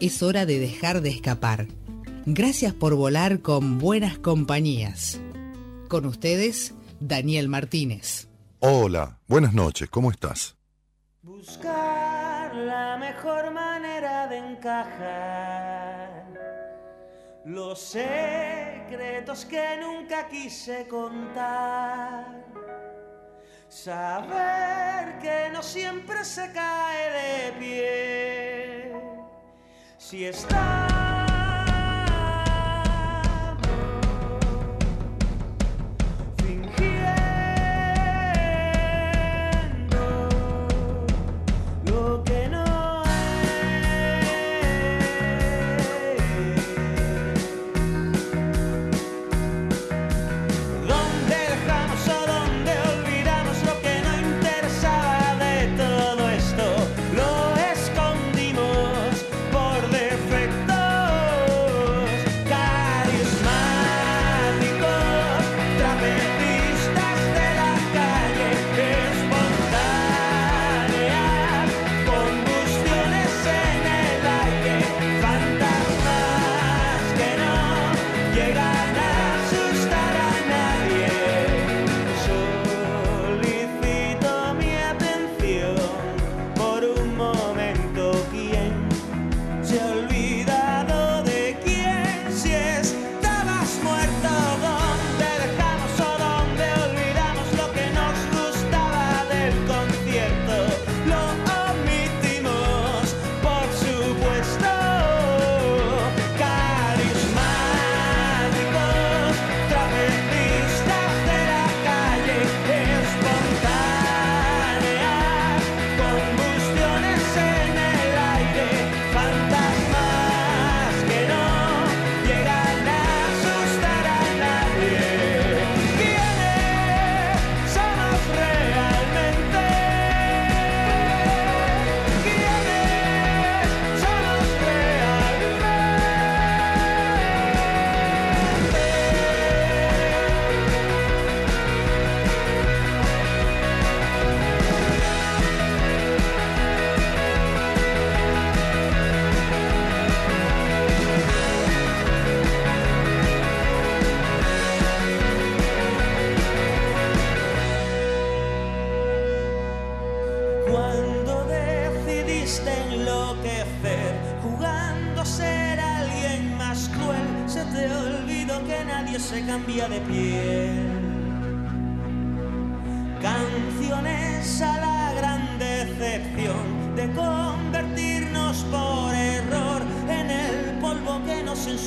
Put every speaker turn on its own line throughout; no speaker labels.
Es hora de dejar de escapar. Gracias por volar con buenas compañías. Con ustedes, Daniel Martínez.
Hola, buenas noches, ¿cómo estás?
Buscar la mejor manera de encajar los secretos que nunca quise contar. Saber que no siempre se cae de pie. Si está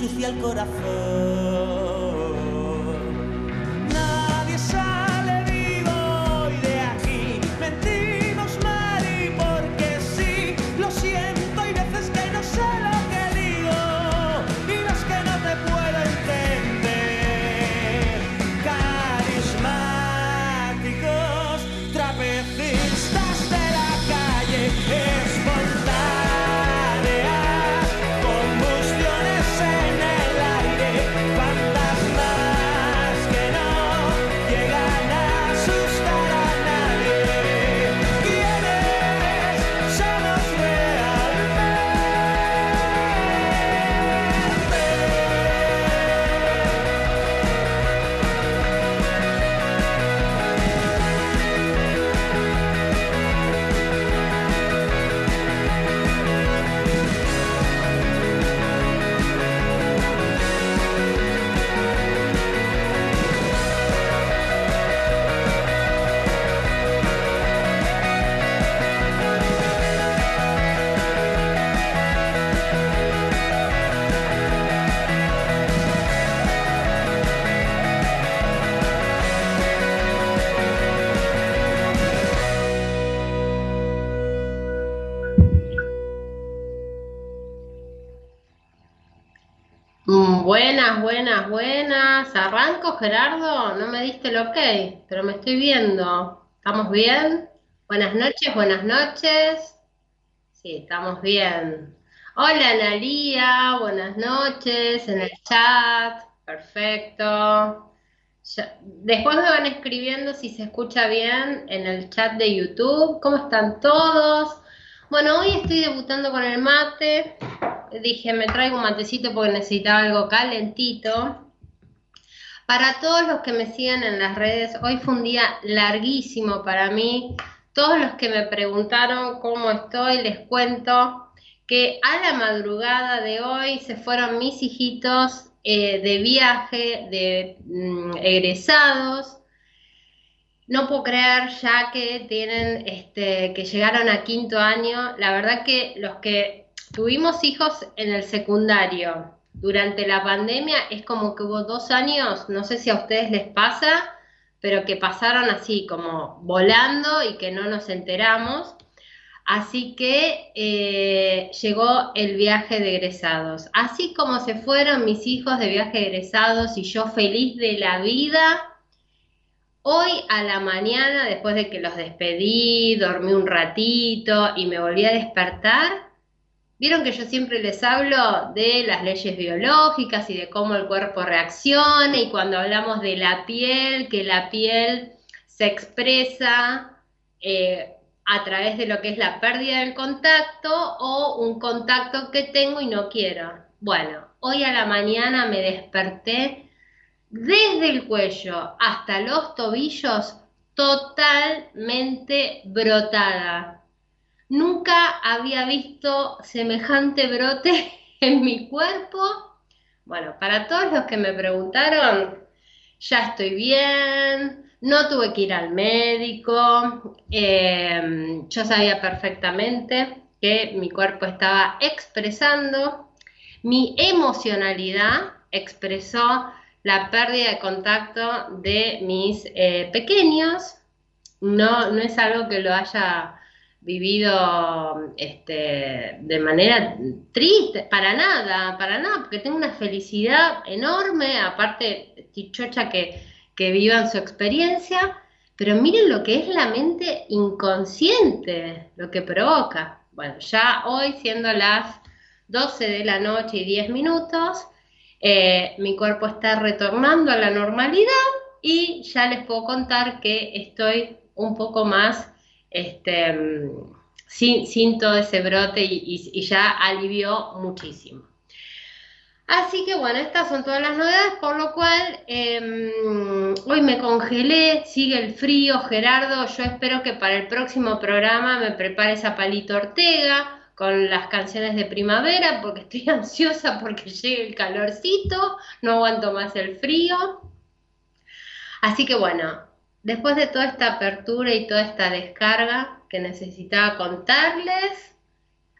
Cuando buenas, buenas. Arranco, Gerardo. No me diste el ok, pero me estoy viendo. ¿Estamos bien? Buenas noches, buenas noches. Sí, estamos bien. Hola, Analia. Buenas noches en el chat. Perfecto. después me van escribiendo si se escucha bien en el chat de YouTube. ¿Cómo están todos? Bueno, hoy estoy debutando con el mate dije, me traigo un matecito porque necesitaba algo calentito. Para todos los que me siguen en las redes, hoy fue un día larguísimo para mí. Todos los que me preguntaron cómo estoy, les cuento que a la madrugada de hoy se fueron mis hijitos eh, de viaje, de mm, egresados. No puedo creer ya que tienen, este, que llegaron a quinto año. La verdad que los que Tuvimos hijos en el secundario. Durante la pandemia es como que hubo dos años, no sé si a ustedes les pasa, pero que pasaron así como volando y que no nos enteramos. Así que eh, llegó el viaje de egresados. Así como se fueron mis hijos de viaje de egresados y yo feliz de la vida, hoy a la mañana, después de que los despedí, dormí un ratito y me volví a despertar, Vieron que yo siempre les hablo de las leyes biológicas y de cómo el cuerpo reacciona y cuando hablamos de la piel, que la piel se expresa eh, a través de lo que es la pérdida del contacto o un contacto que tengo y no quiero. Bueno, hoy a la mañana me desperté desde el cuello hasta los tobillos totalmente brotada Nunca había visto semejante brote en mi cuerpo. Bueno, para todos los que me preguntaron, ya estoy bien, no tuve que ir al médico, em, yo sabía perfectamente que mi cuerpo estaba expresando, mi emocionalidad expresó la pérdida de contacto de mis eh, pequeños, no, no es algo que lo haya vivido este, de manera triste, para nada, para nada, porque tengo una felicidad enorme, aparte, Tichocha, que, que vivan su experiencia, pero miren lo que es la mente inconsciente, lo que provoca. Bueno, ya hoy, siendo las 12 de la noche y 10 minutos, eh, mi cuerpo está retornando a la normalidad y ya les puedo contar que estoy un poco más este, sin, todo ese brote y, ya alivió muchísimo. Así que bueno, estas son todas las novedades, por lo cual em, hoy me congelé, sigue el frío, Gerardo, yo espero que para el próximo programa me prepares a Palito Ortega con las canciones de primavera, porque estoy ansiosa porque llegue el calorcito, no aguanto más el frío. Así que bueno, después de toda esta apertura y toda esta descarga que necesitaba contarles.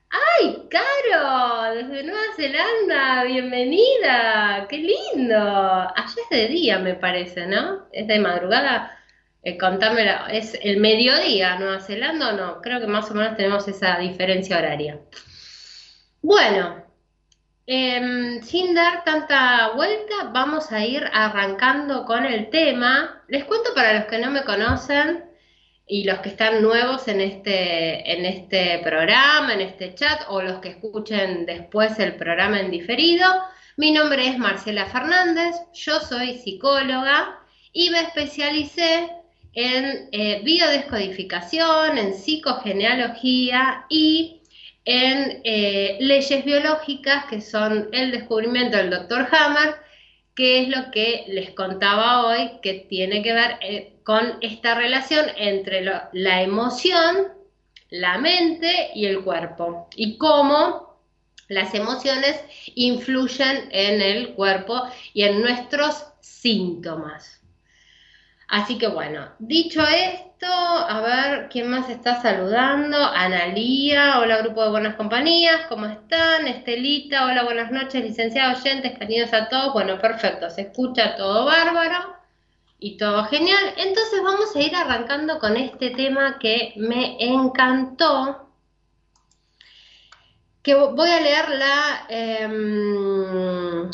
¡Ay, Caro! Desde Nueva Zelanda, bienvenida, qué lindo. Allá es de día, me parece, ¿no? Es de madrugada. Eh, contámelo, ¿es el mediodía Nueva Zelanda o no? Creo que más o menos tenemos esa diferencia horaria. Bueno, Em, sin dar tanta vuelta, vamos a ir arrancando con el tema. Les cuento para los que no me conocen y los que están nuevos en este, en este programa, en este chat, o los que escuchen después el programa en diferido. Mi nombre es Marcela Fernández, yo soy psicóloga y me especialicé en eh, biodescodificación, en psicogenealogía y en eh, leyes biológicas, que son el descubrimiento del doctor Hammer, que es lo que les contaba hoy, que tiene que ver eh, con esta relación entre la emoción, la mente y el cuerpo, y cómo las emociones influyen en el cuerpo y en nuestros síntomas. Así que bueno, dicho esto, a ver quién más está saludando. Analía, hola grupo de buenas compañías, ¿cómo están? Estelita, hola, buenas noches, licenciados oyentes, cariños a todos. Bueno, perfecto, se escucha todo bárbaro y todo genial. Entonces vamos a ir arrancando con este tema que me encantó. Que voy a leer la, em,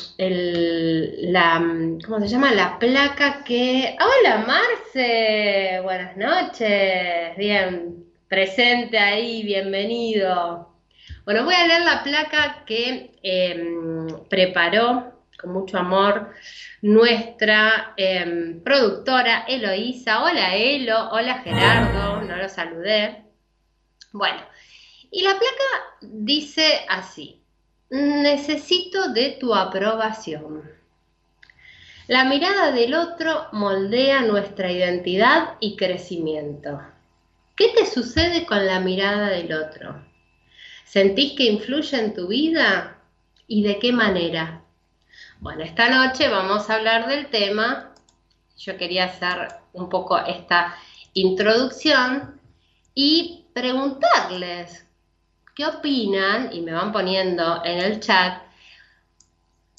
la, ¿cómo se llama? La placa que... Hola Marce, buenas noches, bien, presente ahí, bienvenido. Bueno, voy a leer la placa que em, preparó con mucho amor nuestra em, productora Eloísa. Hola Elo, hola Gerardo, no lo saludé. Bueno, y la placa dice así, necesito de tu aprobación. La mirada del otro moldea nuestra identidad y crecimiento. ¿Qué te sucede con la mirada del otro? ¿Sentís que influye en tu vida? ¿Y de qué manera? Bueno, esta noche vamos a hablar del tema. Yo quería hacer un poco esta introducción y preguntarles qué opinan, y me van poniendo en el chat,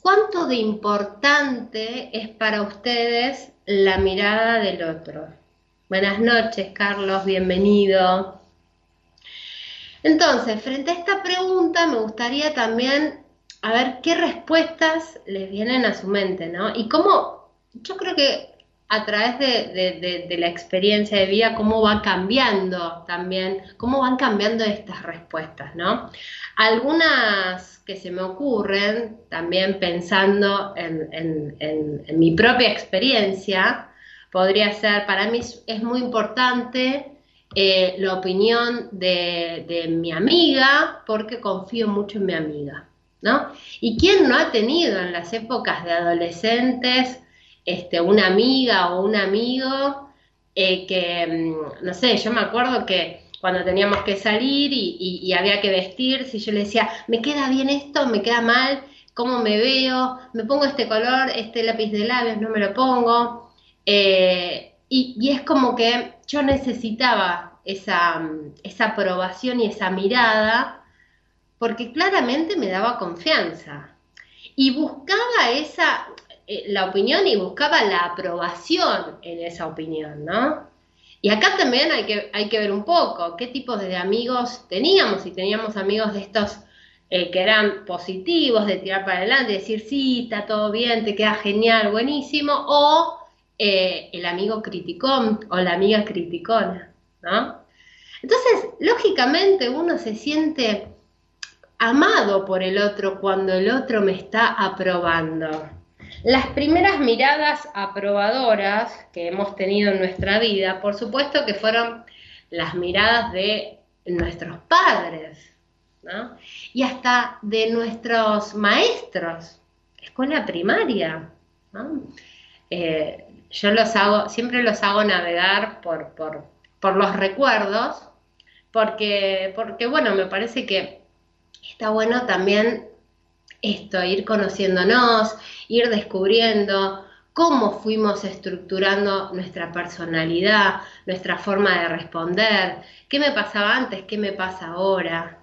cuánto de importante es para ustedes la mirada del otro. Buenas noches, Carlos, bienvenido. Entonces, frente a esta pregunta, me gustaría también a ver qué respuestas les vienen a su mente, ¿no? Y cómo, yo creo que a través de, la experiencia de vida, cómo va cambiando también, cómo van cambiando estas respuestas, ¿no? Algunas que se me ocurren, también pensando en, mi propia experiencia, podría ser, para mí es muy importante eh, la opinión de, mi amiga, porque confío mucho en mi amiga, ¿no? ¿Y quién no ha tenido en las épocas de adolescentes, este, una amiga o un amigo eh, que, mm, no sé, yo me acuerdo que cuando teníamos que salir y, había que vestir, si yo le decía, me queda bien esto, me queda mal, cómo me veo, me pongo este color, este lápiz de labios, no me lo pongo. Eh, y, es como que yo necesitaba esa, esa aprobación y esa mirada, porque claramente me daba confianza. Y buscaba esa, la opinión y buscaba la aprobación en esa opinión, ¿no? Y acá también hay que, hay que ver un poco qué tipos de amigos teníamos, si teníamos amigos de estos eh, que eran positivos, de tirar para adelante, decir, sí, está todo bien, te queda genial, buenísimo, o eh, el amigo criticón o la amiga criticona, ¿no? Entonces, lógicamente uno se siente amado por el otro cuando el otro me está aprobando. Las primeras miradas aprobadoras que hemos tenido en nuestra vida, por supuesto que fueron las miradas de nuestros padres, ¿no? Y hasta de nuestros maestros, escuela primaria, ¿no? Eh, yo los hago, siempre los hago navegar por, por, los recuerdos, porque, porque, bueno, me parece que está bueno también esto, ir conociéndonos, ir descubriendo cómo fuimos estructurando nuestra personalidad, nuestra forma de responder, qué me pasaba antes, qué me pasa ahora,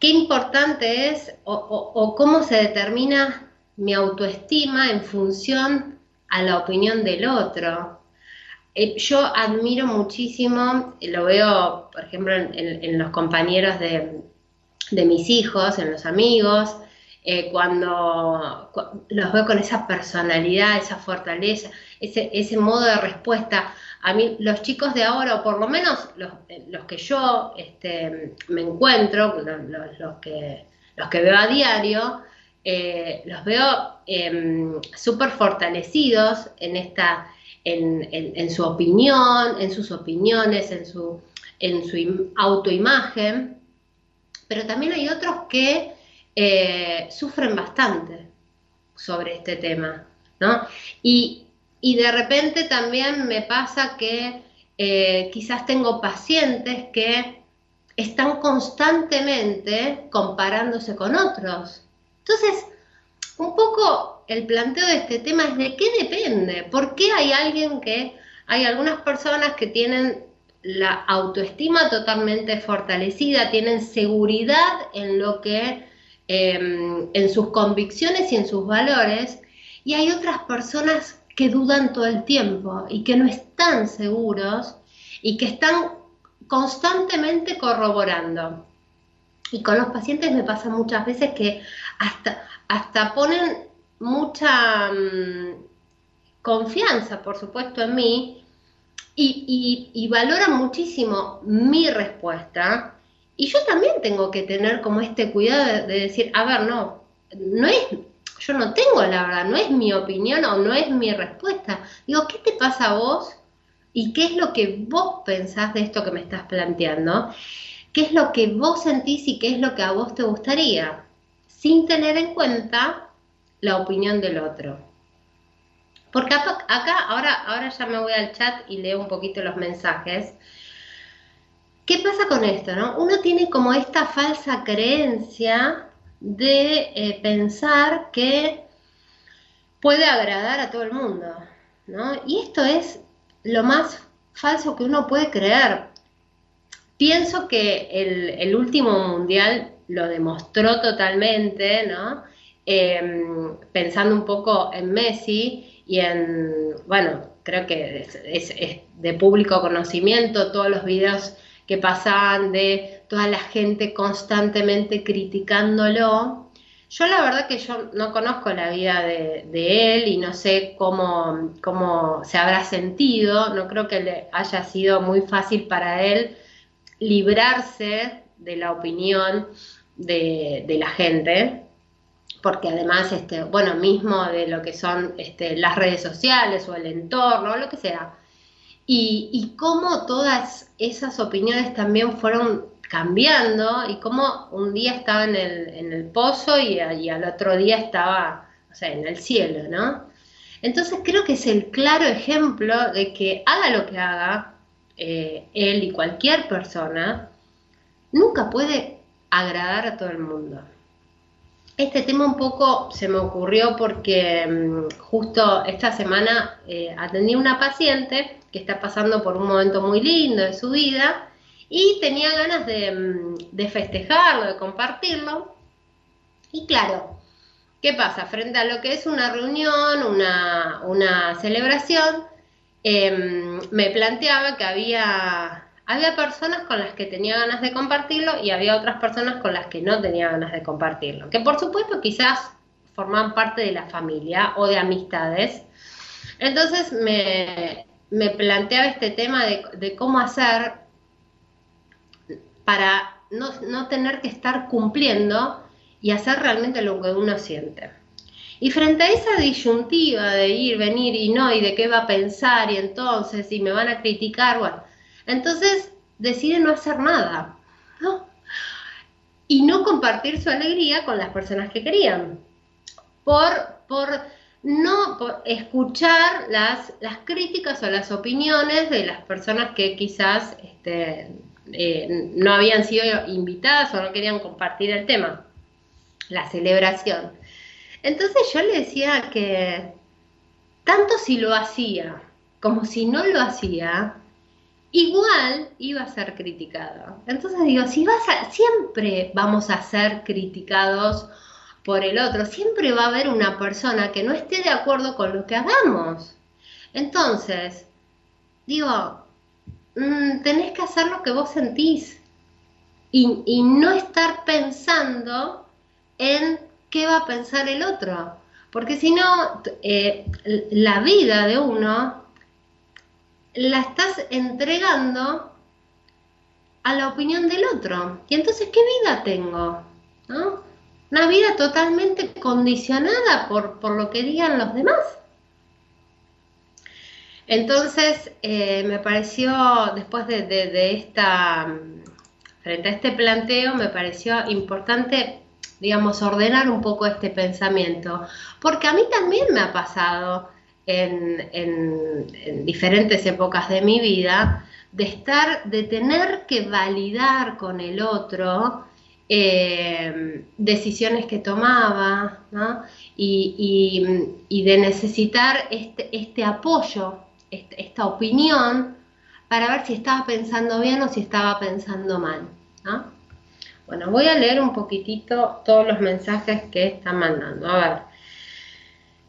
Qué importante es o, cómo se determina mi autoestima en función a la opinión del otro. Eh, yo admiro muchísimo, lo veo, por ejemplo, en los compañeros de, de mis hijos, en los amigos, eh, cuando los veo con esa personalidad, esa fortaleza, ese, ese, modo de respuesta. A mí, los chicos de ahora, o por lo menos los, eh, que yo este, me encuentro, los, que, los que veo a diario, eh, los veo em, súper fortalecidos en, esta, en, en, su opinión, en sus opiniones, en su, en su autoimagen pero también hay otros que eh, sufren bastante sobre este tema, ¿no? Y, de repente también me pasa que eh, quizás tengo pacientes que están constantemente comparándose con otros. Entonces, un poco el planteo de este tema es de qué depende, por qué hay alguien que, hay algunas personas que tienen la autoestima totalmente fortalecida, tienen seguridad en lo que, em, en sus convicciones y en sus valores, y hay otras personas que dudan todo el tiempo y que no están seguros y que están constantemente corroborando. Y con los pacientes me pasa muchas veces que hasta, hasta ponen mucha mm, confianza, por supuesto, en mí y, y, valoran muchísimo mi respuesta. Y yo también tengo que tener como este cuidado de, de decir, a ver, no, no es, yo no tengo la verdad, no es mi opinión o no es mi respuesta. Digo, ¿qué te pasa a vos? ¿Y qué es lo que vos pensás de esto que me estás planteando? ¿Qué es lo que vos sentís y qué es lo que a vos te gustaría? Sin tener en cuenta la opinión del otro. Porque acá, ahora, ahora ya me voy al chat y leo un poquito los mensajes. ¿Qué pasa con esto? No? Uno tiene como esta falsa creencia de eh, pensar que puede agradar a todo el mundo, ¿no? Y esto es lo más falso que uno puede creer. Pienso que el, último mundial lo demostró totalmente, ¿no? Em, pensando un poco en Messi y en, bueno, creo que es, de público conocimiento todos los videos que pasaban de toda la gente constantemente criticándolo. Yo la verdad que yo no conozco la vida de, él y no sé cómo, cómo se habrá sentido, no creo que le haya sido muy fácil para él librarse de la opinión de, la gente, porque además, este, bueno, mismo de lo que son este, las redes sociales o el entorno, lo que sea, y, cómo todas esas opiniones también fueron cambiando y cómo un día estaba en el, en el pozo y, al otro día estaba, o sea, en el cielo, ¿no? Entonces creo que es el claro ejemplo de que haga lo que haga eh, él y cualquier persona, nunca puede agradar a todo el mundo. Este tema un poco se me ocurrió porque mm, justo esta semana eh, atendí a una paciente que está pasando por un momento muy lindo de su vida y tenía ganas de, mm, festejarlo, de compartirlo. Y claro, ¿qué pasa? Frente a lo que es una reunión, una, celebración, em, me planteaba que había, había personas con las que tenía ganas de compartirlo y había otras personas con las que no tenía ganas de compartirlo. Que por supuesto quizás forman parte de la familia o de amistades. Entonces me, me planteaba este tema de, cómo hacer para no, tener que estar cumpliendo y hacer realmente lo que uno siente. Y frente a esa disyuntiva de ir, venir y no, y de qué va a pensar, y entonces, si me van a criticar, bueno, entonces decide no hacer nada. Y no compartir su alegría con las personas que querían. Por, por no escuchar las, las críticas o las opiniones de las personas que quizás este, eh, no habían sido invitadas o no querían compartir el tema, la celebración. Entonces yo le decía que tanto si lo hacía como si no lo hacía, igual iba a ser criticado. Entonces digo, si vas a, siempre vamos a ser criticados por el otro. Siempre va a haber una persona que no esté de acuerdo con lo que hagamos. Entonces, digo, mm, tenés que hacer lo que vos sentís y, no estar pensando en qué va a pensar el otro. Porque si no, eh, la vida de uno la estás entregando a la opinión del otro. Y entonces, ¿qué vida tengo? ¿No? Una vida totalmente condicionada por, lo que digan los demás. Entonces, eh, me pareció, después de, esta, frente a este planteo, me pareció importante, digamos, ordenar un poco este pensamiento, porque a mí también me ha pasado en, en diferentes épocas de mi vida, de estar, de tener que validar con el otro eh, decisiones que tomaba y, de necesitar este, este apoyo, este, esta opinión, para ver si estaba pensando bien o si estaba pensando mal. Bueno, voy a leer un poquitito todos los mensajes que están mandando. A ver.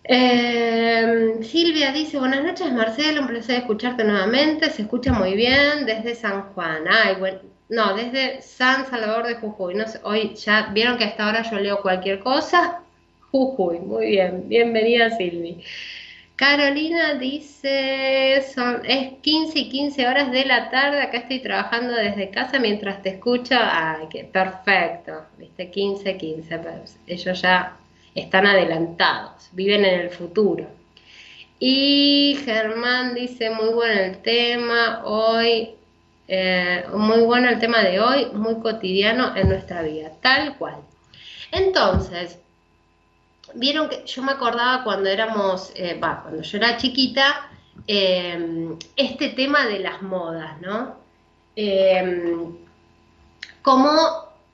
Eh, Silvia dice, buenas noches Marcelo, un placer escucharte nuevamente, se escucha muy bien desde San Juan. Ay, bueno, no, desde San Salvador de Jujuy. No sé, hoy ya vieron que hasta ahora yo leo cualquier cosa. Jujuy, muy bien. Bienvenida Silvi. Carolina dice, son, es 15 y 15 horas de la tarde, acá estoy trabajando desde casa mientras te escucho. Ay, qué perfecto, viste, 15, 15, ellos ya están adelantados, viven en el futuro. Y Germán dice, muy bueno el tema, hoy, eh, muy bueno el tema de hoy, muy cotidiano en nuestra vida, tal cual. Entonces, vieron que yo me acordaba cuando éramos, eh, cuando yo era chiquita, eh, este tema de las modas, ¿no?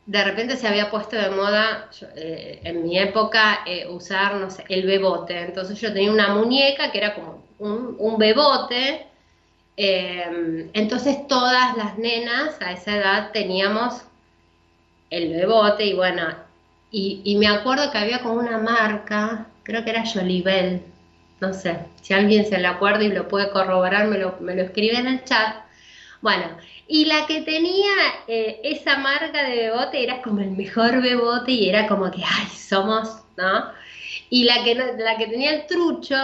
De repente se había puesto de moda en mi época usar, no sé, el bebote. Entonces yo tenía una muñeca que era como un, bebote. entonces todas las nenas a esa edad teníamos el bebote y bueno, y, me acuerdo que había como una marca, creo que era Jolibel, no sé, si alguien se lo acuerda y lo puede corroborar, me lo, me lo escribe en el chat. Bueno, y la que tenía eh, esa marca de bebote era como el mejor bebote y era como que, ay, somos, ¿no? Y la que, la que tenía el trucho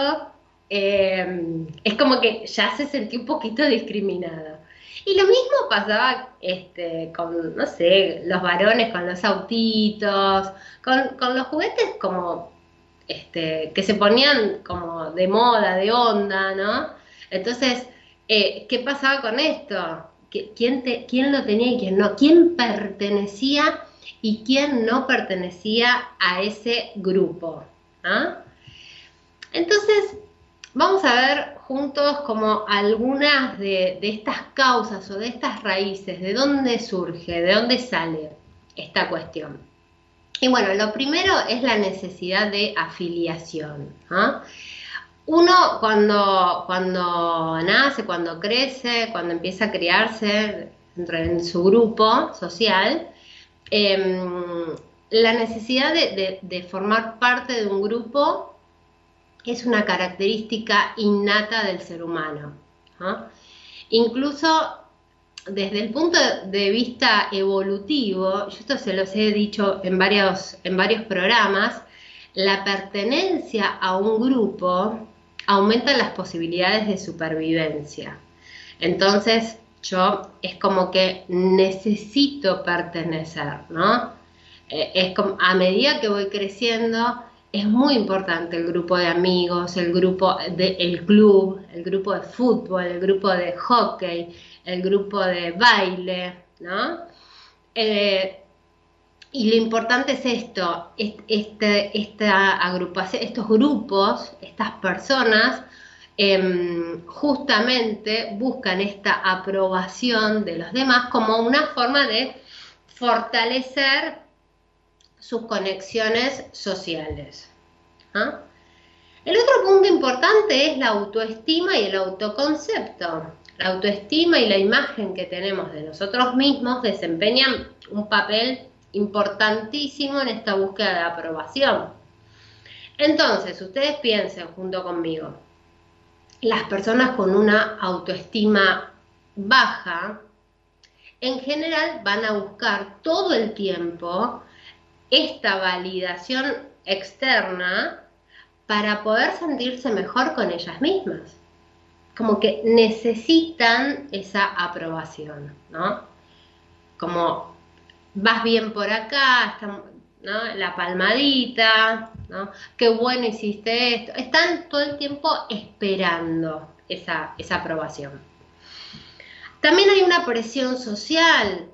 eh, es como que ya se sentía un poquito discriminada. Y lo mismo pasaba este, con, no sé, los varones con los autitos, con, los juguetes como este, que se ponían como de moda, de onda, ¿no? Entonces, eh, ¿qué pasaba con esto? ¿Quién, te, ¿Quién lo tenía y quién no? ¿Quién pertenecía y quién no pertenecía a ese grupo? ¿ah? Entonces, vamos a ver juntos como algunas de, estas causas o de estas raíces, de dónde surge, de dónde sale esta cuestión. Y bueno, lo primero es la necesidad de afiliación. ¿ah? Uno cuando, cuando nace, cuando crece, cuando empieza a criarse en su grupo social, em, la necesidad de formar parte de un grupo es una característica innata del ser humano. Incluso desde el punto de vista evolutivo, yo esto se los he dicho en varios, en varios programas, la pertenencia a un grupo aumenta las posibilidades de supervivencia. Entonces, yo es como que necesito pertenecer, ¿no? Eh, es como a medida que voy creciendo, es muy importante el grupo de amigos, el grupo del club, el grupo de fútbol, el grupo de hockey, el grupo de baile, ¿no? Eh, y lo importante es esto, este, esta agrupación, estos grupos, estas personas, em, justamente buscan esta aprobación de los demás como una forma de fortalecer sus conexiones sociales. ¿ah? El otro punto importante es la autoestima y el autoconcepto. La autoestima y la imagen que tenemos de nosotros mismos desempeñan un papel importantísimo en esta búsqueda de aprobación. Entonces, ustedes piensen junto conmigo, las personas con una autoestima baja, en general van a buscar todo el tiempo esta validación externa para poder sentirse mejor con ellas mismas. Como que necesitan esa aprobación, ¿no? Como vas bien por acá, la palmadita. Qué bueno hiciste esto. Están todo el tiempo esperando esa, esa aprobación. También hay una presión social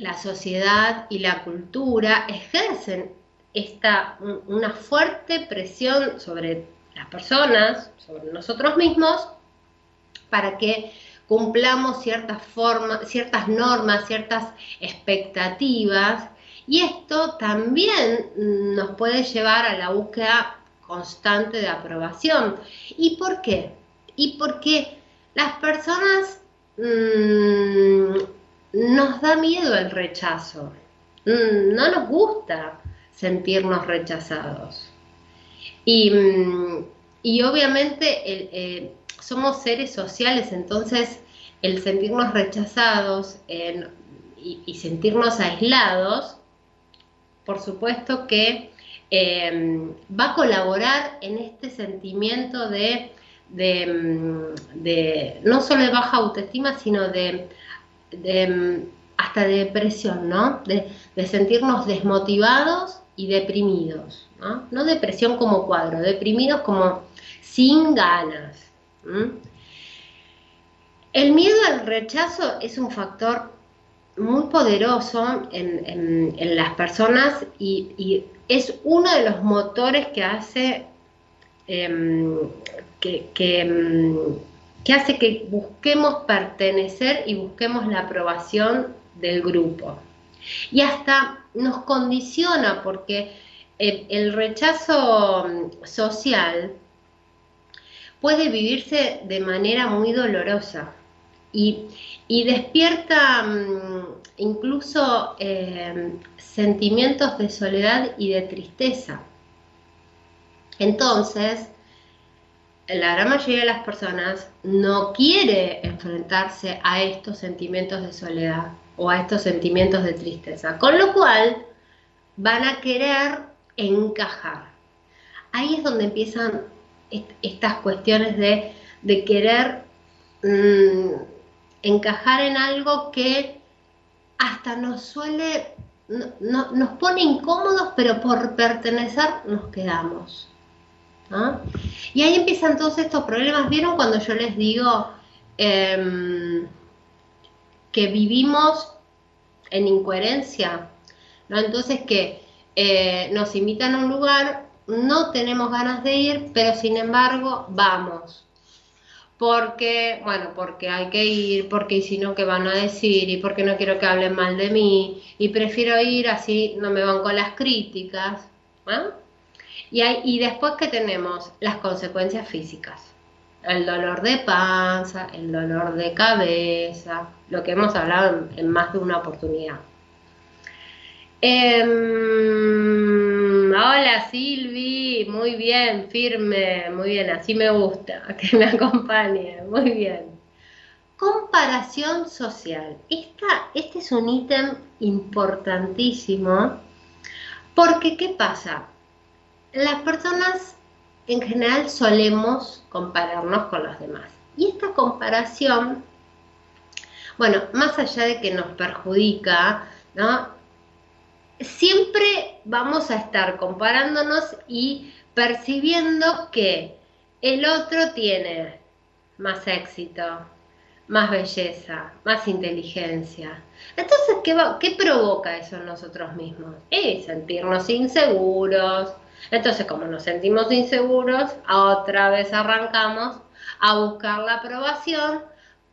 la sociedad y la cultura ejercen esta, una fuerte presión sobre las personas, sobre nosotros mismos, para que cumplamos ciertas formas, ciertas normas, ciertas expectativas, y esto también nos puede llevar a la búsqueda constante de aprobación. ¿Y por qué? Y porque las personas mm, nos da miedo el rechazo. Mm, no nos gusta sentirnos rechazados. Y, mm, obviamente eh, somos seres sociales, entonces el sentirnos rechazados y, sentirnos aislados, por supuesto que em, va a colaborar en este sentimiento de, de, no solo de baja autoestima, sino de, hasta de depresión, ¿no? De, sentirnos desmotivados y deprimidos. No depresión como cuadro, deprimidos como sin ganas. El miedo al rechazo es un factor muy poderoso en, las personas y, es uno de los motores que hace em, em, que, hace que busquemos pertenecer y busquemos la aprobación del grupo. Y hasta nos condiciona porque el rechazo social puede vivirse de manera muy dolorosa y, despierta mm, incluso eh, sentimientos de soledad y de tristeza. Entonces, la gran mayoría de las personas no quiere enfrentarse a estos sentimientos de soledad o a estos sentimientos de tristeza, con lo cual van a querer encajar. Ahí es donde empiezan estas cuestiones de, querer mm, encajar en algo que hasta nos suele, no, nos pone incómodos, pero por pertenecer nos quedamos. Y ahí empiezan todos estos problemas. ¿Vieron cuando yo les digo em, que vivimos en incoherencia? ¿no? Entonces que eh, nos invitan a un lugar, no tenemos ganas de ir, pero sin embargo vamos porque, bueno, porque hay que ir, porque si no, ¿qué van a decir? Y porque no quiero que hablen mal de mí, y prefiero ir así, no me van con las críticas. Y, hay, y después que tenemos las consecuencias físicas, el dolor de panza, el dolor de cabeza, lo que hemos hablado en, más de una oportunidad. Em, hola Silvi, muy bien, firme, muy bien, así me gusta, que me acompañe, muy bien. Comparación social. este es un ítem importantísimo porque ¿qué pasa? Las personas en general solemos compararnos con los demás. Y esta comparación, bueno, más allá de que nos perjudica, ¿no? Siempre vamos a estar comparándonos y percibiendo que el otro tiene más éxito, más belleza, más inteligencia. Entonces, ¿qué, provoca eso en nosotros mismos? Es sentirnos inseguros. Entonces, como nos sentimos inseguros, otra vez arrancamos a buscar la aprobación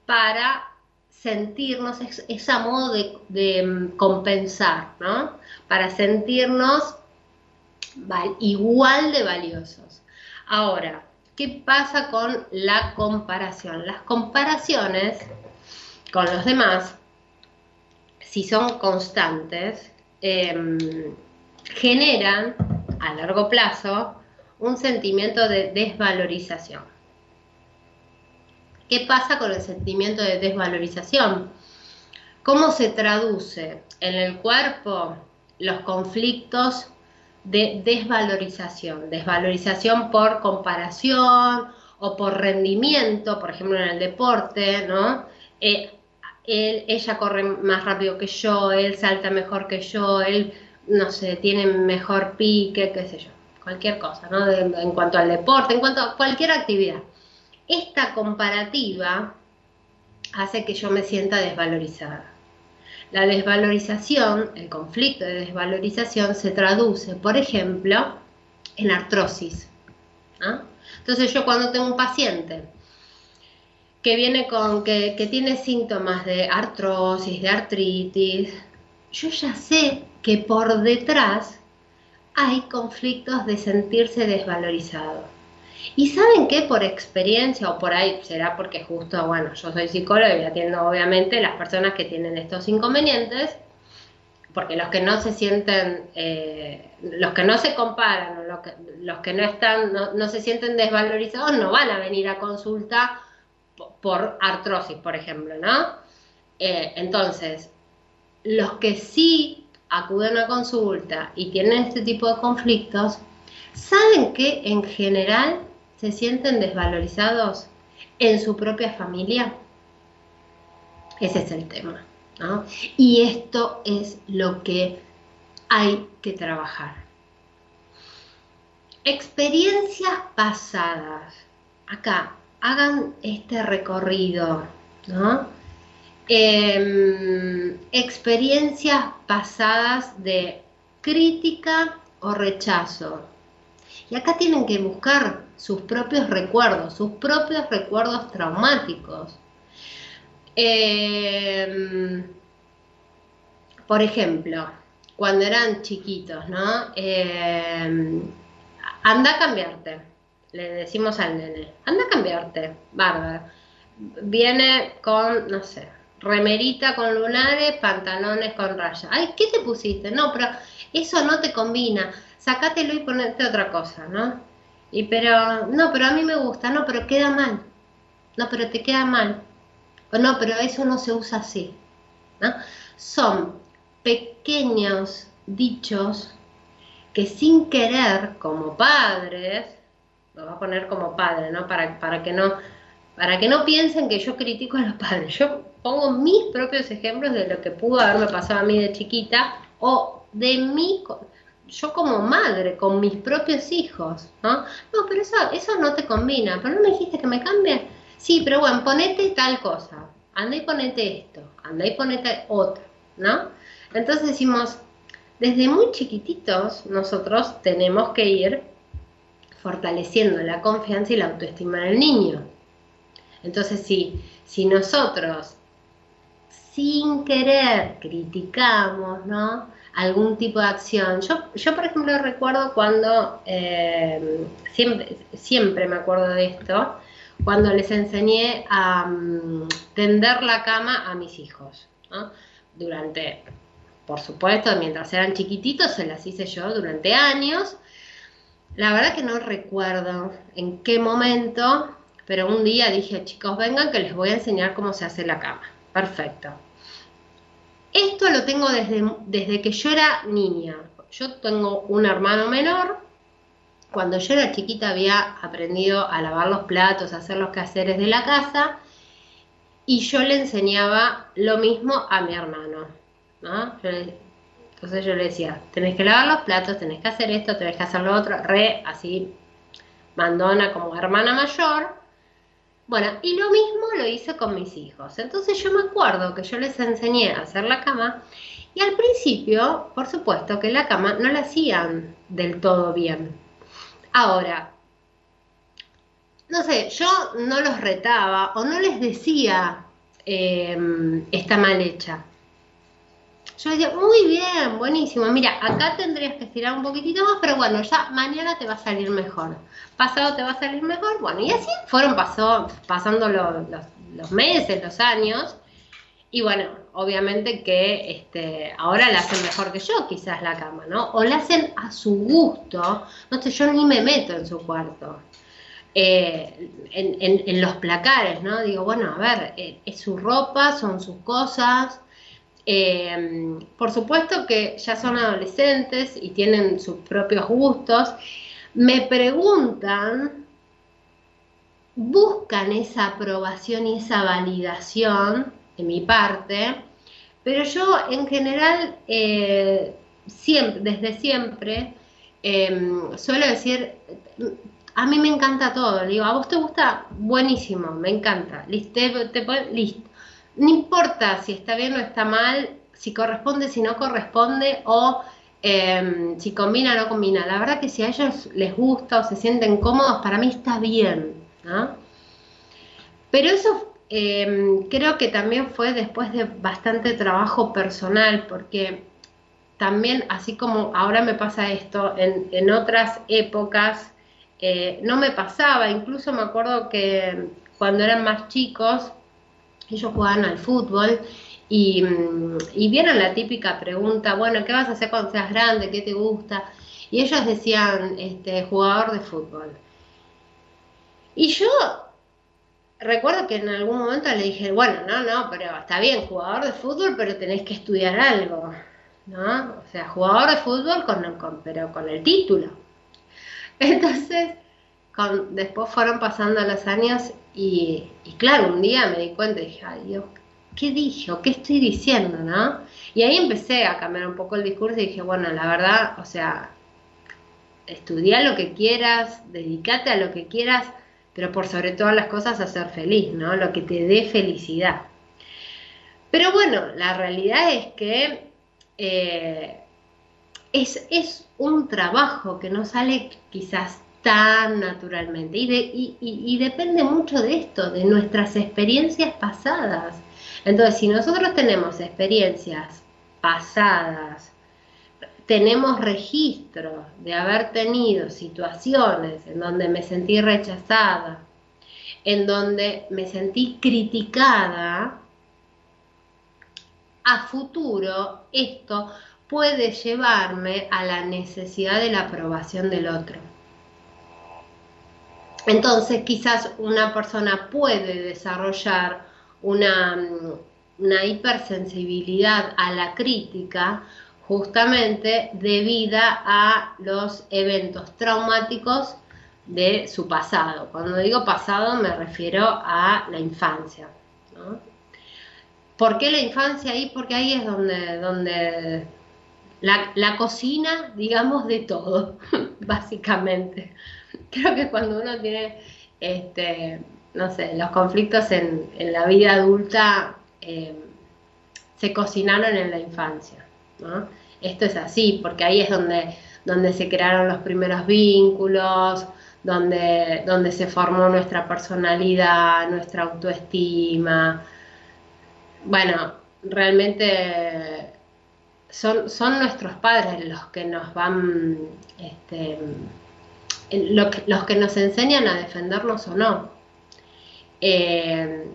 para sentirnos, es, a modo de, mm, compensar, ¿no? Para sentirnos igual de valiosos. Ahora, ¿qué pasa con la comparación? Las comparaciones con los demás, si son constantes, em, generan a largo plazo un sentimiento de desvalorización. ¿Qué pasa con el sentimiento de desvalorización? ¿Cómo se traduce en el cuerpo los conflictos de desvalorización? Desvalorización por comparación o por rendimiento, por ejemplo en el deporte, ¿no? Eh, ella corre más rápido que yo, él salta mejor que yo, él, no sé, tiene mejor pique, qué sé yo, cualquier cosa, ¿no? en cuanto al deporte, en cuanto a cualquier actividad. Esta comparativa hace que yo me sienta desvalorizada. La desvalorización, el conflicto de desvalorización se traduce, por ejemplo, en artrosis. Entonces yo cuando tengo un paciente que viene con, que, que tiene síntomas de artrosis, de artritis, yo ya sé que por detrás hay conflictos de sentirse desvalorizado. Y saben que por experiencia o por ahí será porque justo, bueno, yo soy psicóloga y atiendo obviamente las personas que tienen estos inconvenientes, porque los que no se sienten, eh, los que no se comparan, los, que, los que no están, no, se sienten desvalorizados, no van a venir a consulta por, artrosis, por ejemplo, ¿no? Eh, entonces, los que sí acuden a consulta y tienen este tipo de conflictos, saben que en general se sienten desvalorizados en su propia familia. Ese es el tema. ¿no? Y esto es lo que hay que trabajar. Experiencias pasadas. Acá, hagan este recorrido, ¿no? Em, experiencias pasadas de crítica o rechazo. Acá tienen que buscar sus propios recuerdos, sus propios recuerdos traumáticos. Em, por ejemplo, cuando eran chiquitos, ¿no? Em, anda a cambiarte, le decimos al nene, anda a cambiarte, bárbaro. Viene con, no sé, remerita con lunares, pantalones con rayas. Ay, ¿qué te pusiste? No, pero eso no te combina. Sácatelo y ponete otra cosa, ¿no? Y pero, no, pero a mí me gusta, no, pero queda mal. No, pero te queda mal. O no, pero eso no se usa así. ¿no? Son pequeños dichos que sin querer, como padres, lo voy a poner como padre, ¿no? Para, para, que no, para que no piensen que yo critico a los padres. Yo pongo mis propios ejemplos de lo que pudo haberme pasado a mí de chiquita o de mí, yo como madre, con mis propios hijos, ¿no? No, pero eso, eso no te combina, pero no me dijiste que me cambie. Sí, pero bueno, ponete tal cosa, anda y ponete esto, anda y ponete otro, ¿no? Entonces decimos, desde muy chiquititos nosotros tenemos que ir fortaleciendo la confianza y la autoestima del niño. Entonces, si, si nosotros sin querer criticamos, ¿no? algún tipo de acción. Yo, yo por ejemplo, recuerdo cuando, eh, siempre, siempre me acuerdo de esto, cuando les enseñé a mm, tender la cama a mis hijos. Durante por supuesto, mientras eran chiquititos se las hice yo durante años. La verdad que no recuerdo en qué momento, pero un día dije, chicos, vengan que les voy a enseñar cómo se hace la cama. Perfecto. Esto lo tengo desde, desde que yo era niña. Yo tengo un hermano menor. Cuando yo era chiquita había aprendido a lavar los platos, a hacer los quehaceres de la casa y yo le enseñaba lo mismo a mi hermano entonces yo le decía, tenés que lavar los platos, tenés que hacer esto, tenés que hacer lo otro, re, así, mandona como hermana mayor. Bueno, y lo mismo lo hice con mis hijos. Entonces yo me acuerdo que yo les enseñé a hacer la cama y al principio, por supuesto, que la cama no la hacían del todo bien. Ahora, no sé, yo no los retaba o no les decía eh, está mal hecha. Yo decía, muy bien, buenísimo. Mira, acá tendrías que estirar un poquitito más, pero bueno, ya mañana te va a salir mejor. Pasado te va a salir mejor. Bueno, y así fueron pasando los, meses, los años. Y bueno, obviamente que este, ahora la hacen mejor que yo, quizás la cama, ¿no? O la hacen a su gusto. No sé, yo ni me meto en su cuarto. Eh, en, los placares, ¿no? Digo, bueno, a ver, eh, es su ropa, son sus cosas, eh, por supuesto que ya son adolescentes y tienen sus propios gustos. Me preguntan, buscan esa aprobación y esa validación de mi parte, pero yo en general, eh, siempre, desde siempre, em, suelo decir, a mí me encanta todo. digo, ¿a vos te gusta? Buenísimo, me encanta. Listo, listo no importa si está bien o está mal, si corresponde, si no corresponde, o em, si combina o no combina. La verdad que si a ellos les gusta o se sienten cómodos, para mí está bien. Pero eso em, creo que también fue después de bastante trabajo personal, porque también, así como ahora me pasa esto, en, otras épocas eh, no me pasaba, incluso me acuerdo que cuando eran más chicos, ellos jugaban al fútbol y, mm, y, vieron la típica pregunta, bueno, ¿qué vas a hacer cuando seas grande? ¿Qué te gusta? Y ellos decían, este, jugador de fútbol. Y yo recuerdo que en algún momento le dije, bueno, no, no, pero está bien, jugador de fútbol, pero tenés que estudiar algo, ¿no? O sea, jugador de fútbol, con, pero con el título. Entonces, después fueron pasando los años y, claro, un día me di cuenta y dije, ay Dios, ¿qué dije qué estoy diciendo, no? Y ahí empecé a cambiar un poco el discurso y dije, bueno, la verdad, o sea, estudia lo que quieras, dedícate a lo que quieras, pero por sobre todas las cosas a ser feliz, ¿no? Lo que te dé felicidad. Pero bueno, la realidad es que eh, es, es, un trabajo que no sale quizás tan naturalmente y, depende mucho de esto, de nuestras experiencias pasadas. Entonces, si nosotros tenemos experiencias pasadas, tenemos registro de haber tenido situaciones en donde me sentí rechazada, en donde me sentí criticada, a futuro esto puede llevarme a la necesidad de la aprobación del otro. Entonces quizás una persona puede desarrollar una, una hipersensibilidad a la crítica justamente debida a los eventos traumáticos de su pasado. Cuando digo pasado me refiero a la infancia. ¿Por qué la infancia ahí? Porque ahí es donde, donde la, cocina, digamos, de todo, básicamente. Creo que cuando uno tiene, este, no sé, los conflictos en, la vida adulta, eh, se cocinaron en la infancia. Esto es así, porque ahí es donde, donde se crearon los primeros vínculos, donde, donde se formó nuestra personalidad, nuestra autoestima. Bueno, realmente son, son nuestros padres los que nos van, este, los que nos enseñan a defendernos o no. Eh,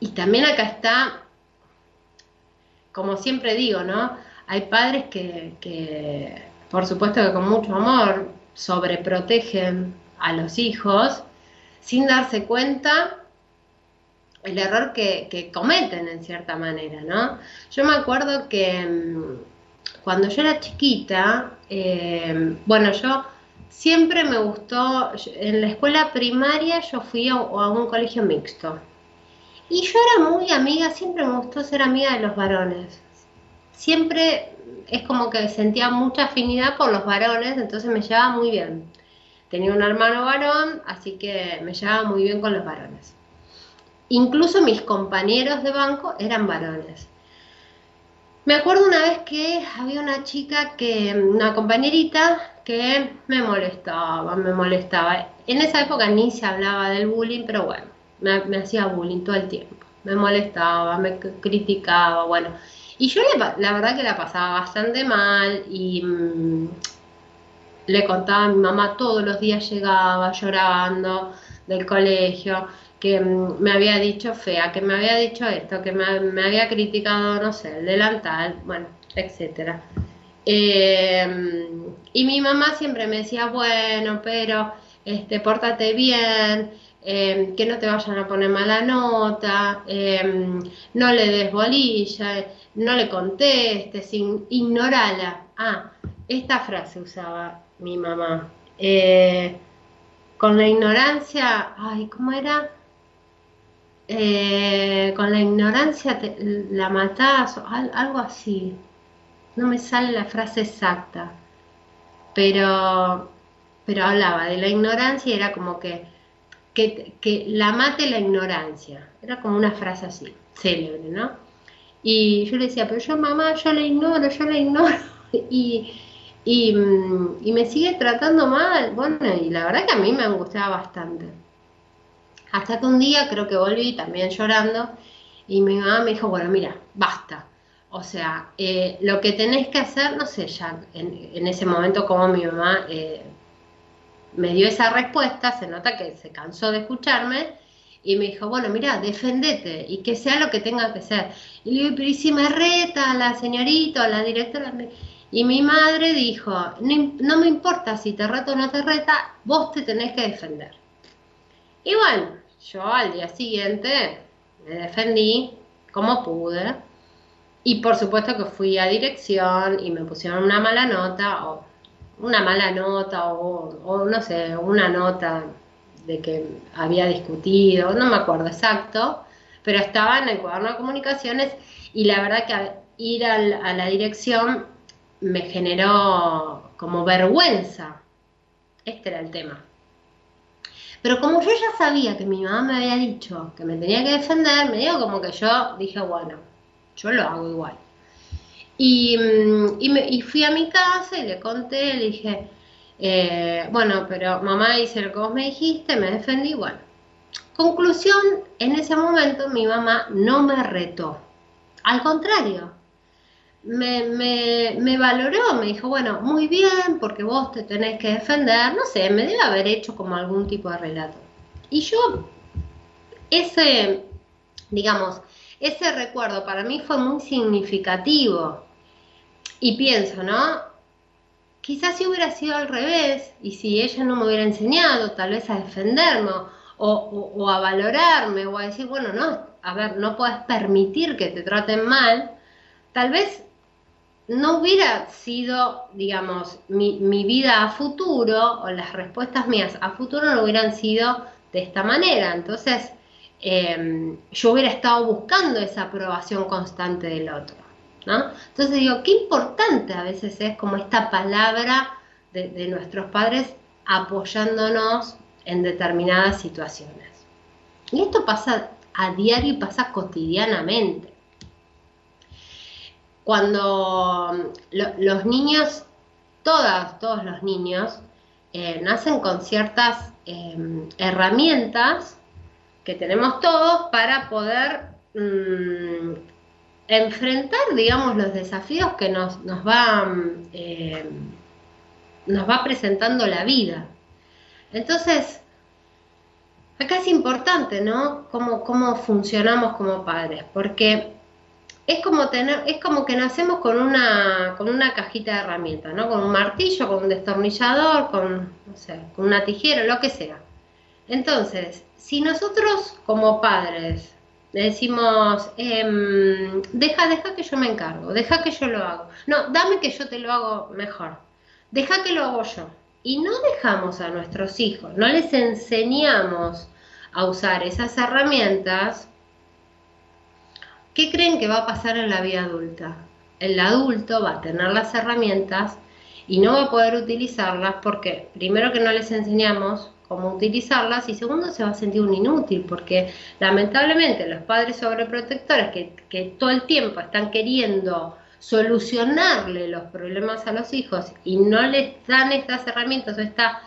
y también acá está, como siempre digo, ¿no? hay padres que, por supuesto que con mucho amor, sobreprotegen a los hijos sin darse cuenta el error que, cometen en cierta manera, ¿no? Yo me acuerdo que mm, cuando yo era chiquita, eh, bueno, yo siempre me gustó, en la escuela primaria yo fui a, un colegio mixto. Y yo era muy amiga, siempre me gustó ser amiga de los varones siempre es como que sentía mucha afinidad por los varones, entonces me llevaba muy bien. Tenía un hermano varón, así que me llevaba muy bien con los varones. Incluso mis compañeros de banco eran varones. Me acuerdo una vez que había una chica que, una compañerita que me molestaba, me molestaba. En esa época ni se hablaba del bullying, pero bueno, me, me hacía bullying todo el tiempo. Me molestaba, me criticaba, bueno. Y yo la verdad que la pasaba bastante mal y mm, le contaba a mi mamá todos los días llegaba llorando del colegio, que mm, me había dicho fea, que me había dicho esto, que me, había criticado, no sé, el delantal, bueno, etcétera. Em, y mi mamá siempre me decía, bueno, pero este, pórtate bien, em, que no te vayan a poner mala nota, em, no le des bolilla no le contestes, ignorala. Ah, esta frase usaba mi mamá. Eh, con la ignorancia, ay, ¿cómo era? Eh, con la ignorancia la matás, algo así. No me sale la frase exacta, pero, pero hablaba de la ignorancia y era como que, que, la mate la ignorancia. Era como una frase así, célebre, ¿no? Y yo le decía, pero yo mamá, yo la ignoro, yo la ignoro. Y, mm, y, me sigue tratando mal. Bueno, y la verdad que a mí me angustiaba bastante. Hasta que un día creo que volví también llorando y mi mamá me dijo, bueno, mira, basta. O sea, eh, lo que tenés que hacer, no sé ya en, ese momento como mi mamá eh, me dio esa respuesta, se nota que se cansó de escucharme y me dijo, bueno, mira, defendete y que sea lo que tenga que ser. Y le digo, pero ¿y si me reta la señorita o la directora? Y mi madre dijo, no, me importa si te reta o no te reta, vos te tenés que defender. Y bueno, yo al día siguiente me defendí como pude. Y por supuesto que fui a dirección y me pusieron una mala nota, o una mala nota, o, no sé, una nota de que había discutido, no me acuerdo exacto, pero estaba en el cuaderno de comunicaciones y la verdad que ir a la dirección me generó como vergüenza. Este era el tema. Pero como yo ya sabía que mi mamá me había dicho que me tenía que defender, me digo como que yo dije, bueno, yo lo hago igual. Y, mm, y, fui a mi casa y le conté, le dije, eh, bueno, pero mamá hice lo que vos me dijiste, me defendí, bueno. Conclusión, en ese momento mi mamá no me retó. Al contrario, me, me, me, valoró, me dijo, bueno, muy bien, porque vos te tenés que defender, no sé, me debe haber hecho como algún tipo de relato. Y yo, ese, digamos, ese recuerdo para mí fue muy significativo. Y pienso, ¿no? Quizás si hubiera sido al revés, y si ella no me hubiera enseñado tal vez a defenderme, o, o a valorarme, o a decir, bueno, no, a ver, no puedes permitir que te traten mal, tal vez no hubiera sido, digamos, mi, vida a futuro o las respuestas mías a futuro no hubieran sido de esta manera. Entonces, em, yo hubiera estado buscando esa aprobación constante del otro. ¿no? Entonces digo, qué importante a veces es como esta palabra de, nuestros padres apoyándonos en determinadas situaciones. Y esto pasa a diario y pasa cotidianamente cuando mm, los niños, todas, todos los niños, eh, nacen con ciertas em, herramientas que tenemos todos para poder mm, enfrentar, digamos, los desafíos que nos, nos, va, em, nos va presentando la vida. Entonces, acá es importante, ¿no? Cómo, cómo funcionamos como padres, porque es como tener, es como que nacemos con una, con una cajita de herramientas, ¿no? Con un martillo, con un destornillador, con, no sé, con una tijera, lo que sea. Entonces, si nosotros como padres le decimos, em, deja, deja que yo me encargo, deja que yo lo hago, no, dame que yo te lo hago mejor, deja que lo hago yo. Y no dejamos a nuestros hijos, no les enseñamos a usar esas herramientas, ¿Qué creen que va a pasar en la vida adulta? El adulto va a tener las herramientas y no va a poder utilizarlas porque primero que no les enseñamos cómo utilizarlas y segundo se va a sentir un inútil porque lamentablemente los padres sobreprotectores que, todo el tiempo están queriendo solucionarle los problemas a los hijos y no les dan estas herramientas o esta,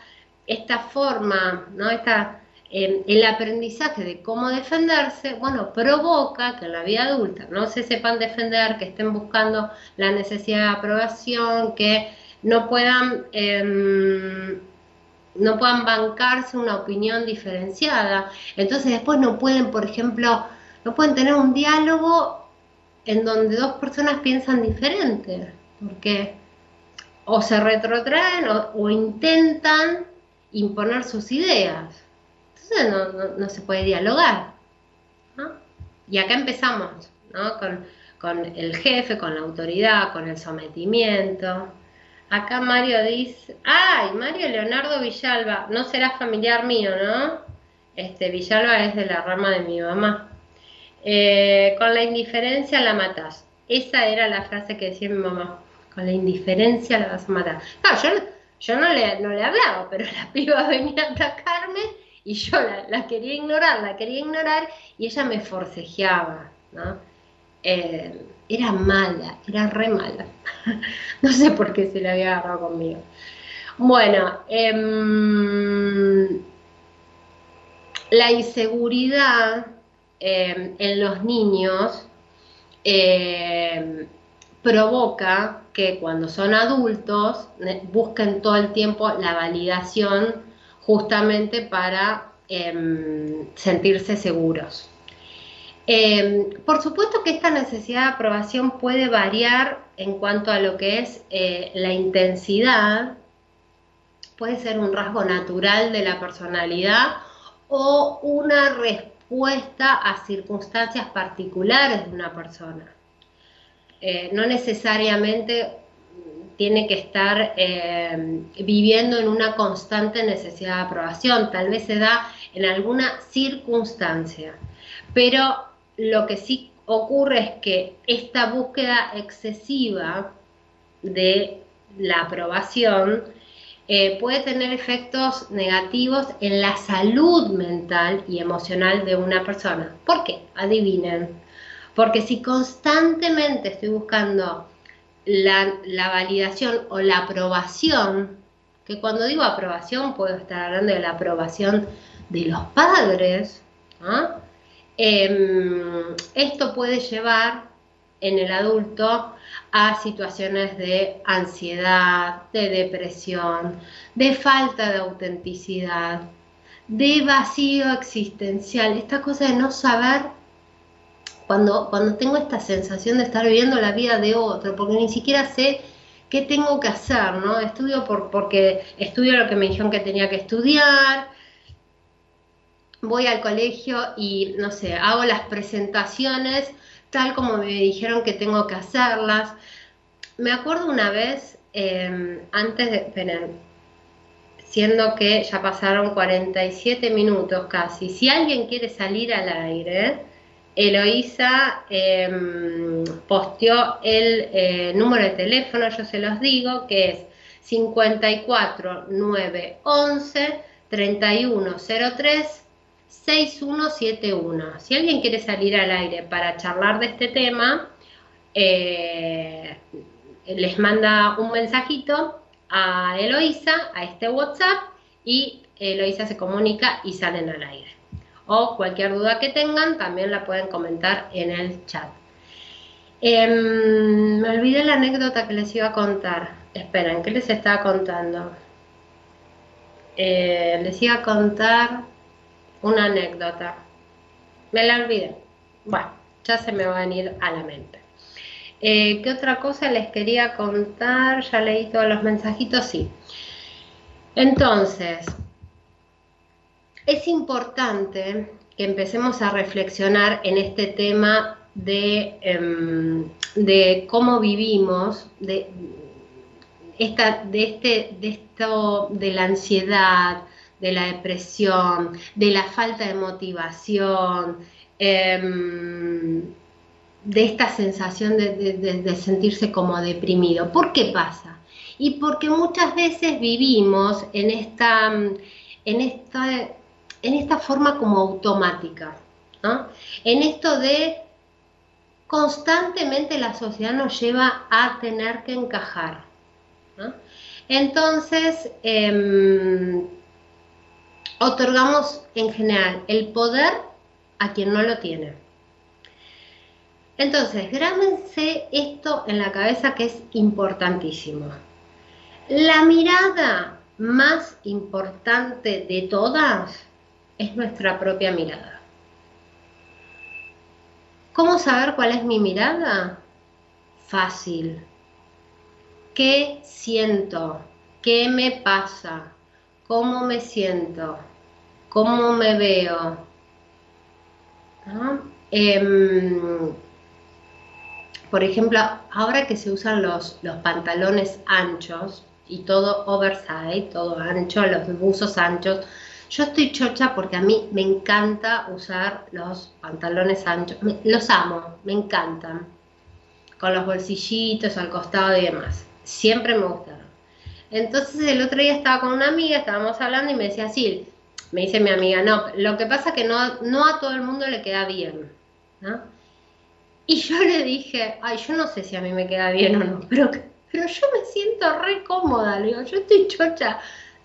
esta forma, ¿no? esta el aprendizaje de cómo defenderse, bueno, provoca que en la vida adulta no se sepan defender, que estén buscando la necesidad de aprobación, que no puedan, em, no puedan bancarse una opinión diferenciada. Entonces después no pueden, por ejemplo, no pueden tener un diálogo en donde dos personas piensan diferente, porque o se retrotraen o intentan imponer sus ideas entonces no, se puede dialogar. Y acá empezamos con, el jefe, con la autoridad, con el sometimiento. Acá Mario dice, ay, Mario Leonardo Villalba, no será familiar mío, ¿no? Este, Villalba es de la rama de mi mamá. Eh, con la indiferencia la matas. Esa era la frase que decía mi mamá. Con la indiferencia la vas a matar. Claro, yo, yo no, le, no le hablaba, pero la piba venía a atacarme y yo la, quería ignorar, la quería ignorar y ella me forcejeaba, ¿no? Eh, era mala, era re mala. no sé por qué se la había agarrado conmigo. Bueno, em, la inseguridad em, en los niños em, provoca que cuando son adultos busquen todo el tiempo la validación justamente para sentirse seguros. Em, por supuesto que esta necesidad de aprobación puede variar en cuanto a lo que es eh, la intensidad, puede ser un rasgo natural de la personalidad o una respuesta a circunstancias particulares de una persona. Eh, no necesariamente tiene que estar eh, viviendo en una constante necesidad de aprobación, tal vez se da en alguna circunstancia, pero lo que sí ocurre es que esta búsqueda excesiva de la aprobación eh, puede tener efectos negativos en la salud mental y emocional de una persona. ¿Por qué? Adivinen. Porque si constantemente estoy buscando la, validación o la aprobación, que cuando digo aprobación puedo estar hablando de la aprobación de los padres, em, esto puede llevar en el adulto a situaciones de ansiedad, de depresión, de falta de autenticidad, de vacío existencial, esta cosa de no saber cuando, cuando tengo esta sensación de estar viviendo la vida de otro, porque ni siquiera sé qué tengo que hacer, ¿no? Estudio por, porque estudio lo que me dijeron que tenía que estudiar, voy al colegio y, no sé, hago las presentaciones tal como me dijeron que tengo que hacerlas. Me acuerdo una vez, em, antes de, esperen, siendo que ya pasaron 47 minutos casi, si alguien quiere salir al aire, Eloísa em, posteó el eh, número de teléfono, yo se los digo, que es 54 911 3103 6171. Si alguien quiere salir al aire para charlar de este tema, eh, les manda un mensajito a Eloisa, a este WhatsApp, y Eloisa se comunica y salen al aire. O cualquier duda que tengan, también la pueden comentar en el chat. Em, me olvidé la anécdota que les iba a contar. Esperen, ¿qué les estaba contando? Eh, les iba a contar una anécdota. Me la olvidé. Bueno, ya se me va a venir a la mente. Eh, ¿Qué otra cosa les quería contar? Ya leí todos los mensajitos, sí. Entonces, es importante que empecemos a reflexionar en este tema de, em, de cómo vivimos, de, esta, de, este, de esto, de la ansiedad, de la depresión, de la falta de motivación, em, de esta sensación de, sentirse como deprimido. ¿Por qué pasa? Y porque muchas veces vivimos en esta, en esta, en esta forma como automática, en esto de constantemente la sociedad nos lleva a tener que encajar. Entonces, em, otorgamos en general el poder a quien no lo tiene. Entonces, grábense esto en la cabeza que es importantísimo. La mirada más importante de todas es nuestra propia mirada. ¿Cómo saber cuál es mi mirada? Fácil. ¿Qué siento? ¿Qué me pasa? ¿Cómo me siento? Cómo me veo. Em, por ejemplo, ahora que se usan los, pantalones anchos y todo oversize, todo ancho, los buzos anchos, yo estoy chocha porque a mí me encanta usar los pantalones anchos, los amo, me encantan, con los bolsillitos al costado y demás, siempre me gustaron. Entonces el otro día estaba con una amiga, estábamos hablando y me decía, sí, me dice mi amiga, no, lo que pasa es que no, no a todo el mundo le queda bien. Y yo le dije, ay, yo no sé si a mí me queda bien o no, pero, pero yo me siento re cómoda, digo, yo estoy chocha.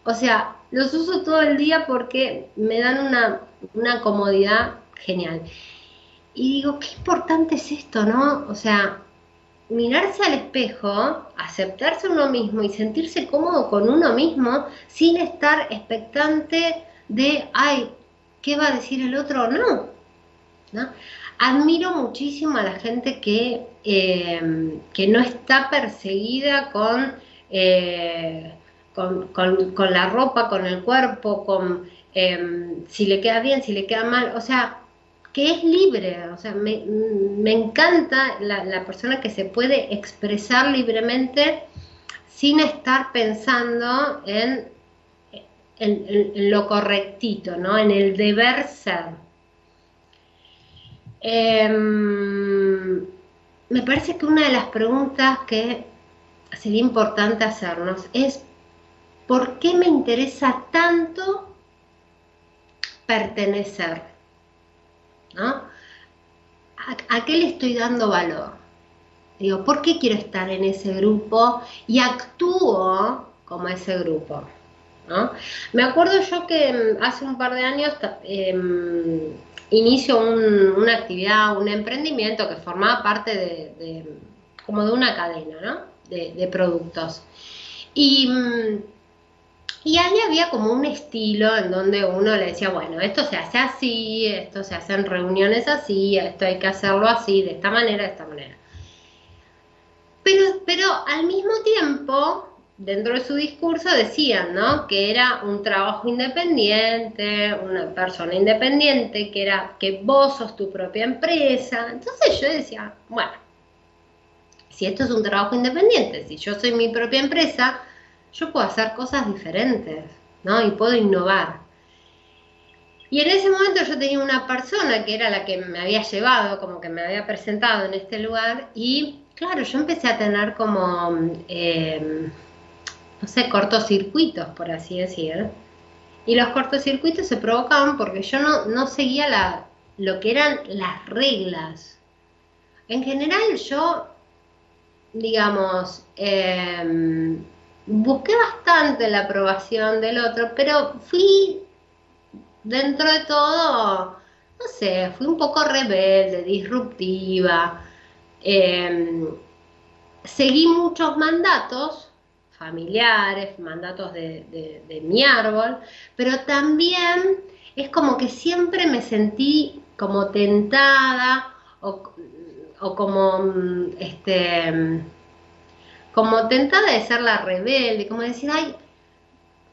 O sea, los uso todo el día porque me dan una, una comodidad genial. Y digo, qué importante es esto, ¿no? O sea, mirarse al espejo, aceptarse uno mismo y sentirse cómodo con uno mismo sin estar expectante de, ay, ¿qué va a decir el otro? No. ¿no? Admiro muchísimo a la gente que, eh, que no está perseguida con, eh, con, la ropa, con el cuerpo, con em, si le queda bien, si le queda mal, o sea, que es libre, o sea, me, encanta la, persona que se puede expresar libremente sin estar pensando en, en, lo correctito, ¿no? En el deber ser. Em, me parece que una de las preguntas que sería importante hacernos es ¿por qué me interesa tanto pertenecer? ¿A, qué le estoy dando valor? ¿por qué quiero estar en ese grupo y actúo como ese grupo? Me acuerdo yo que mm, hace un par de años em, inicio una actividad, un emprendimiento que formaba parte de, como de una cadena de, productos. Y mm, y ahí había como un estilo en donde uno le decía, bueno, esto se hace así, esto se hace en reuniones así, esto hay que hacerlo así, de esta manera, de esta manera. Pero, pero al mismo tiempo, dentro de su discurso decían, ¿no? Que era un trabajo independiente, una persona independiente, que era que vos sos tu propia empresa. Entonces yo decía, bueno, si esto es un trabajo independiente, si yo soy mi propia empresa, yo puedo hacer cosas diferentes, ¿no? Y puedo innovar. Y en ese momento yo tenía una persona que era la que me había llevado, como que me había presentado en este lugar, y claro, yo empecé a tener como, em, no sé, cortocircuitos, por así decir. Y los cortocircuitos se provocaban porque yo no, no seguía la, lo que eran las reglas. En general yo, digamos, eh, busqué bastante la aprobación del otro, pero fui dentro de todo, no sé, fui un poco rebelde, disruptiva. Em, seguí muchos mandatos familiares, mandatos de, mi árbol, pero también es como que siempre me sentí como tentada o, o como mm, este como tentada de ser la rebelde, como decir, ay,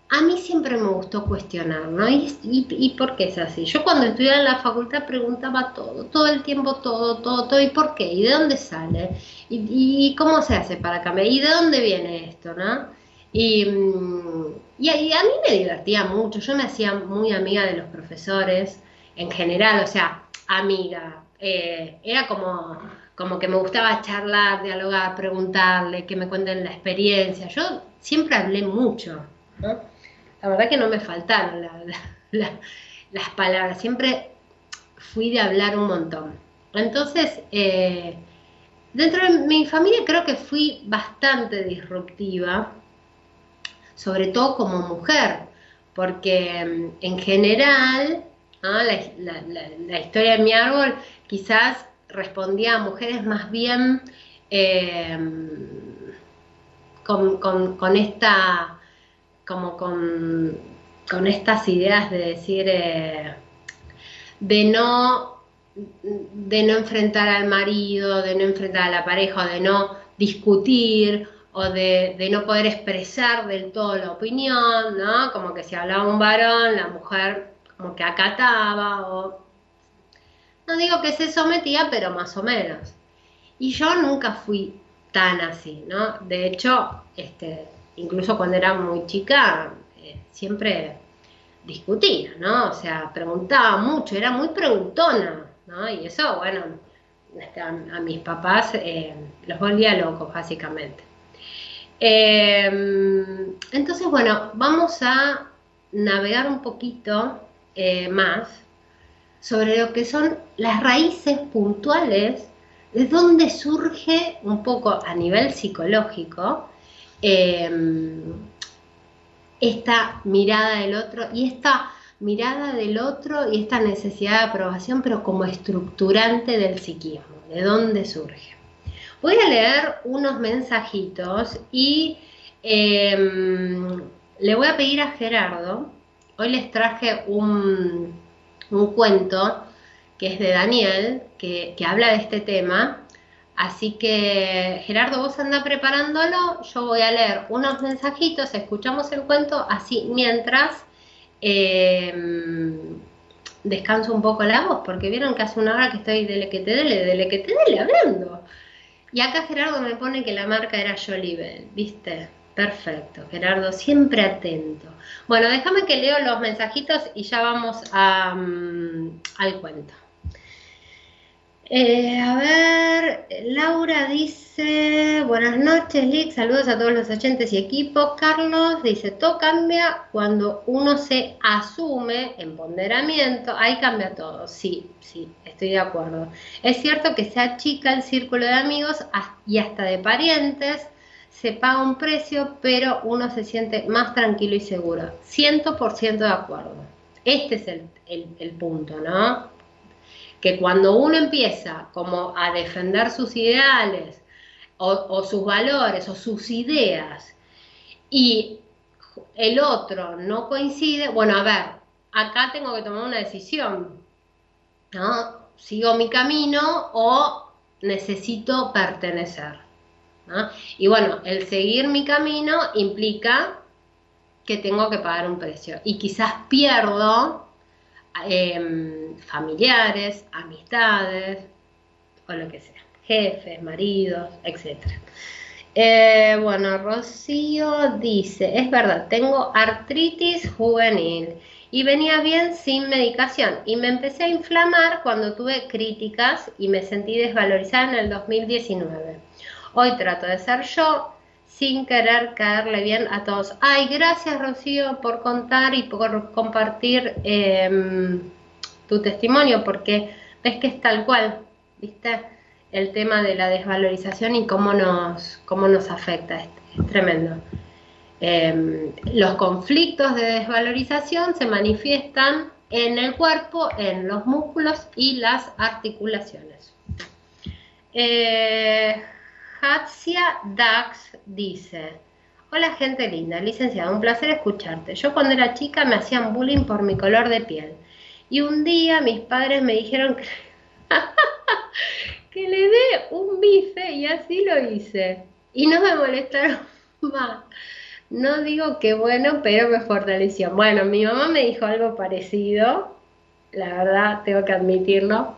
a mí siempre me gustó cuestionar, ¿no? Y, por qué es así? Yo cuando estudiaba en la facultad preguntaba todo, todo el tiempo, todo, todo, todo, ¿y por qué? ¿Y de dónde sale? ¿Y, cómo se hace para cambiar? ¿Y de dónde viene esto, no? Y, mm, y, a mí me divertía mucho, yo me hacía muy amiga de los profesores en general, o sea, amiga, eh, era como como que me gustaba charlar, dialogar, preguntarle, que me cuenten la experiencia. Yo siempre hablé mucho. La verdad que no me faltaron las palabras, siempre fui de hablar un montón. Entonces, eh, dentro de mi familia creo que fui bastante disruptiva, sobre todo como mujer, porque mm, en general, la historia de mi árbol quizás respondía a mujeres más bien con, con, estas ideas de decir, eh, de no de no enfrentar al marido, de no enfrentar a la pareja, de no discutir, o de, de, no poder expresar del todo la opinión, ¿no? Como que si hablaba un varón, la mujer como que acataba, o no digo que se sometía, pero más o menos. Y yo nunca fui tan así, ¿no? De hecho, este, incluso cuando era muy chica, eh, siempre discutía, ¿no? O sea, preguntaba mucho, era muy preguntona, ¿no? Y eso, bueno, este, a, mis papás eh, los volvía locos, básicamente. Em, entonces, bueno, vamos a navegar un poquito eh, más sobre lo que son las raíces puntuales de dónde surge un poco a nivel psicológico em, esta mirada del otro y esta mirada del otro y esta necesidad de aprobación, pero como estructurante del psiquismo, de dónde surge. Voy a leer unos mensajitos y em, le voy a pedir a Gerardo, hoy les traje un un cuento que es de Daniel, que, habla de este tema, Así que, Gerardo, vos anda preparándolo, yo voy a leer unos mensajitos, escuchamos el cuento, así mientras em, descanso un poco la voz, porque vieron que hace una hora que estoy dele que te dele, dele que te dele hablando. Y acá Gerardo me pone que la marca era Jolibel, ¿viste? Perfecto, Gerardo, siempre atento. Bueno, déjame que leo los mensajitos y ya vamos mm, al cuento. Eh, a ver, Laura dice, buenas noches, Lick, saludos a todos los oyentes y equipos. Carlos dice, todo cambia cuando uno se asume en ponderamiento, ahí cambia todo. Sí, sí, estoy de acuerdo. Es cierto que se achica el círculo de amigos y hasta de parientes, se paga un precio, pero uno se siente más tranquilo y seguro. 100% de acuerdo. Este es el punto, ¿no? Que cuando uno empieza como a defender sus ideales o, sus valores o sus ideas y el otro no coincide, bueno, a ver, acá tengo que tomar una decisión, ¿no? ¿Sigo mi camino o necesito pertenecer? Y bueno, el seguir mi camino implica que tengo que pagar un precio y quizás pierdo Em, familiares, amistades, o lo que sea, jefes, maridos, etc. Eh, bueno, Rocío dice, es verdad, tengo artritis juvenil y venía bien sin medicación y me empecé a inflamar cuando tuve críticas y me sentí desvalorizada en el 2019. Hoy trato de ser yo, sin querer caerle bien a todos. Ay, gracias Rocío por contar y por compartir em, tu testimonio, porque ves que es tal cual, ¿viste? El tema de la desvalorización y cómo nos, cómo nos afecta, es, tremendo. Em, los conflictos de desvalorización se manifiestan en el cuerpo, en los músculos y las articulaciones. Eh, Hatsia Dax dice, Hola gente linda, licenciada, un placer escucharte. Yo cuando era chica me hacían bullying por mi color de piel. Y un día mis padres me dijeron que, que le dé un bife y así lo hice. Y no me molestaron más. No digo que bueno, pero me fortaleció. Bueno, mi mamá me dijo algo parecido, la verdad, tengo que admitirlo.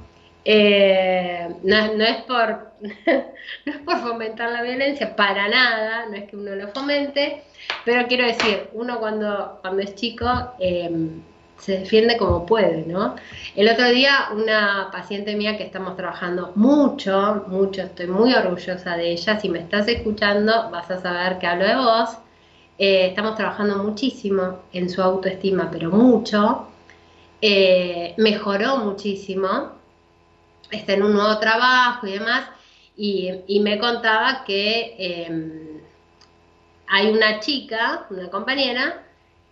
Eh, no, es por, no es por fomentar la violencia, para nada, no es que uno lo fomente, pero quiero decir, uno cuando, cuando es chico em, se defiende como puede, ¿no? El otro día una paciente mía que estamos trabajando mucho, mucho, estoy muy orgullosa de ella, si me estás escuchando vas a saber que hablo de vos, eh, estamos trabajando muchísimo en su autoestima, pero mucho, eh, mejoró muchísimo, está en un nuevo trabajo y demás, y, me contaba que em, hay una chica, una compañera,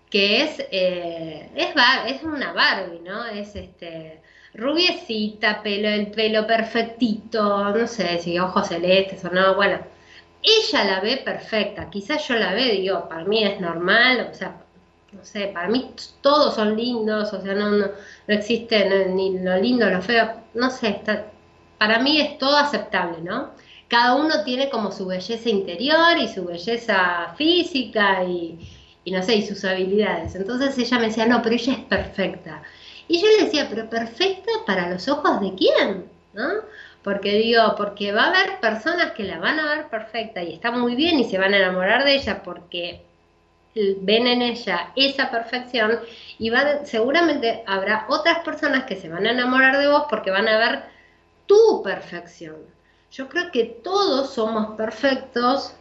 que es, eh, es, es, una Barbie, ¿no? Es este rubiecita, pelo, el pelo perfectito, no sé si ojos celestes o no, bueno, ella la ve perfecta, quizás yo la ve, digo, para mí es normal, o sea, no sé, para mí todos son lindos, o sea, no, no, no existe ni lo lindo, lo feo, no sé, está, para mí es todo aceptable, ¿no? Cada uno tiene como su belleza interior y su belleza física y, no sé, y sus habilidades. Entonces ella me decía, no, pero ella es perfecta. Y yo le decía, pero perfecta para los ojos de quién, ¿no? Porque digo, porque va a haber personas que la van a ver perfecta y está muy bien y se van a enamorar de ella porque ven en ella esa perfección y seguramente habrá otras personas que se van a enamorar de vos porque van a ver tu perfección. Yo creo que todos somos perfectos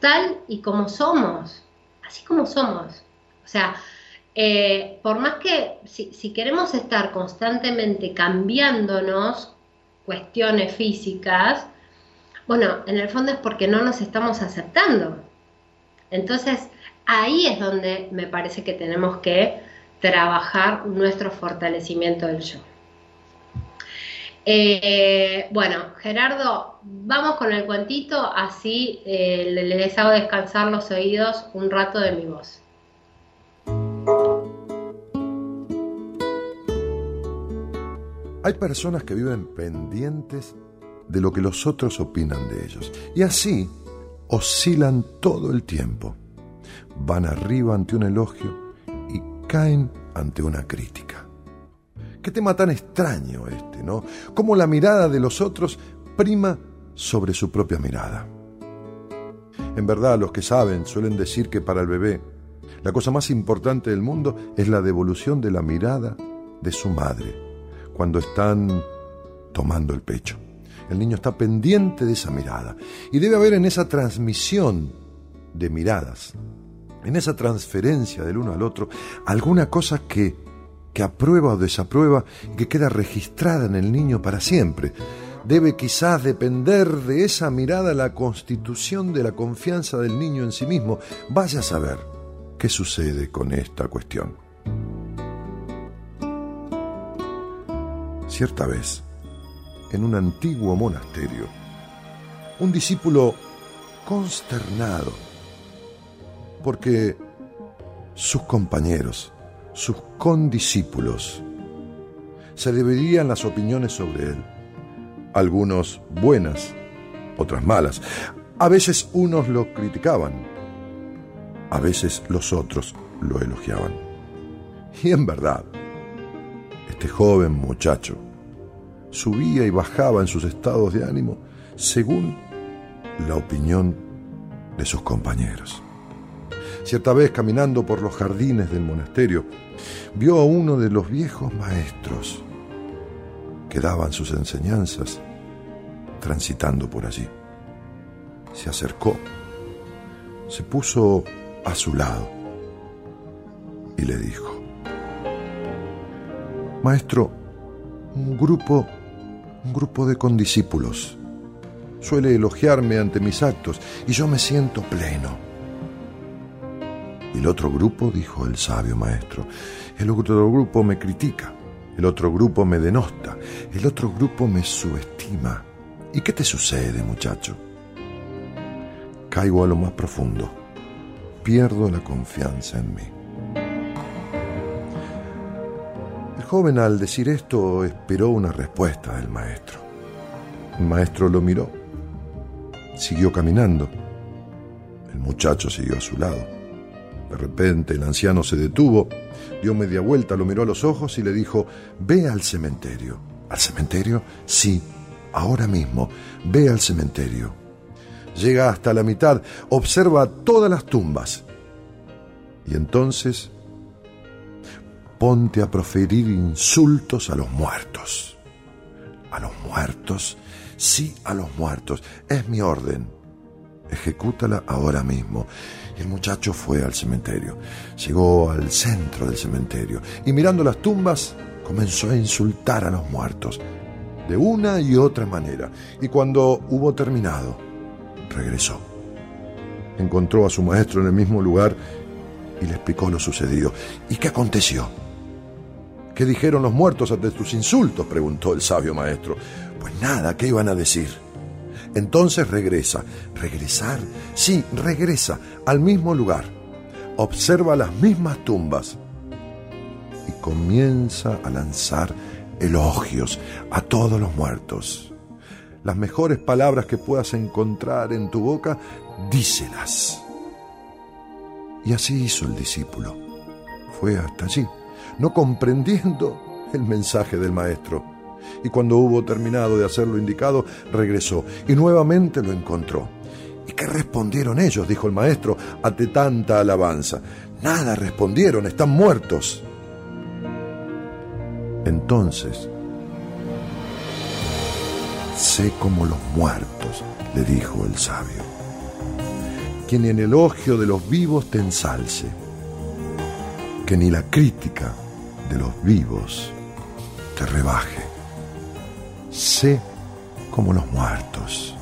tal y como somos, así como somos. O sea, eh, por más que si, si, queremos estar constantemente cambiándonos cuestiones físicas, bueno, en el fondo es porque no nos estamos aceptando. Entonces, ahí es donde me parece que tenemos que trabajar nuestro fortalecimiento del yo. Eh, bueno, Gerardo, vamos con el cuentito, así eh, les hago descansar los oídos un rato de mi voz.
Hay personas que viven pendientes de lo que los otros opinan de ellos. Y así oscilan todo el tiempo. Van arriba ante un elogio y caen ante una crítica. Qué tema tan extraño este, ¿no? Cómo la mirada de los otros prima sobre su propia mirada. En verdad, los que saben suelen decir que para el bebé la cosa más importante del mundo es la devolución de la mirada de su madre cuando están tomando el pecho. El niño está pendiente de esa mirada y debe haber en esa transmisión de miradas, en esa transferencia del uno al otro, alguna cosa que, que aprueba o desaprueba y que queda registrada en el niño para siempre. Debe quizás depender de esa mirada la constitución de la confianza del niño en sí mismo. Vaya a saber qué sucede con esta cuestión. Cierta vez, en un antiguo monasterio, un discípulo consternado porque sus compañeros, sus condiscípulos, se dividían las opiniones sobre él, algunos buenas, otras malas. A veces unos lo criticaban, a veces los otros lo elogiaban. Y en verdad, este joven muchacho subía y bajaba en sus estados de ánimo según la opinión de sus compañeros. Cierta vez, caminando por los jardines del monasterio, vio a uno de los viejos maestros que daban sus enseñanzas transitando por allí. Se acercó, se puso a su lado y le dijo, Maestro, un grupo, un grupo de condiscípulos suele elogiarme ante mis actos y yo me siento pleno. El otro grupo, dijo el sabio maestro, el otro grupo me critica, el otro grupo me denosta, el otro grupo me subestima. ¿Y qué te sucede, muchacho? Caigo a lo más profundo pierdo la confianza en mí. El joven al decir esto esperó una respuesta del maestro. El maestro lo miró, siguió caminando. El muchacho siguió a su lado. De repente el anciano se detuvo, dio media vuelta, lo miró a los ojos y le dijo, ve al cementerio. ¿Al cementerio? Sí, ahora mismo, ve al cementerio llega hasta la mitad, observa todas las tumbas. Y entonces ponte a proferir insultos a los muertos. A los muertos, sí a los muertos. Es mi orden. Ejecútala ahora mismo. Y el muchacho fue al cementerio. Llegó al centro del cementerio y mirando las tumbas comenzó a insultar a los muertos de una y otra manera. Y cuando hubo terminado, regresó. Encontró a su maestro en el mismo lugar y le explicó lo sucedido. ¿Y qué aconteció? ¿Qué dijeron los muertos ante tus insultos? preguntó el sabio maestro. Pues nada, ¿qué iban a decir? Entonces regresa. ¿Regresar? Sí, regresa al mismo lugar. Observa las mismas tumbas y comienza a lanzar elogios a todos los muertos las mejores palabras que puedas encontrar en tu boca, díselas. Y así hizo el discípulo. Fue hasta allí, no comprendiendo el mensaje del maestro. Y cuando hubo terminado de hacer lo indicado, regresó y nuevamente lo encontró. ¿Y qué respondieron ellos? dijo el maestro ante tanta alabanza. Nada respondieron, están muertos. Entonces Sé como los muertos, le dijo el sabio. Quien en elogio de los vivos te ensalce, que ni la crítica de los vivos te rebaje. Sé como los muertos.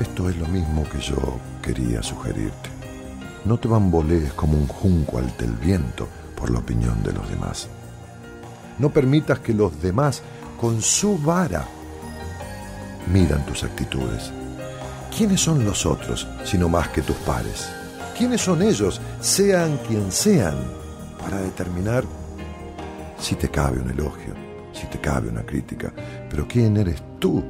Esto es lo mismo que yo quería sugerirte. No te bambolees como un junco ante el viento por la opinión de los demás. No permitas que los demás, con su vara, miran tus actitudes. ¿Quiénes son los otros, sino más que tus pares? ¿Quiénes son ellos, sean quien sean, para determinar si te cabe un elogio, si te cabe una crítica, pero ¿quién eres tú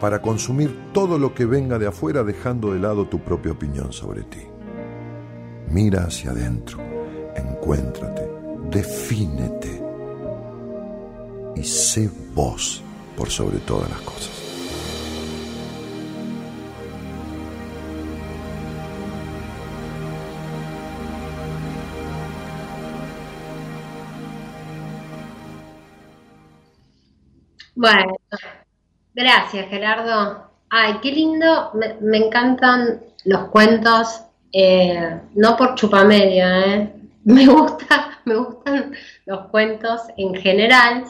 para consumir todo lo que venga de afuera dejando de lado tu propia opinión sobre ti? Mira hacia adentro, encuéntrate, defínete y sé vos por sobre todas las cosas.
Bueno, gracias Gerardo. Ay, qué lindo, me, encantan los cuentos, eh, no por chupamedia, eh. me gusta, me gustan los cuentos en general,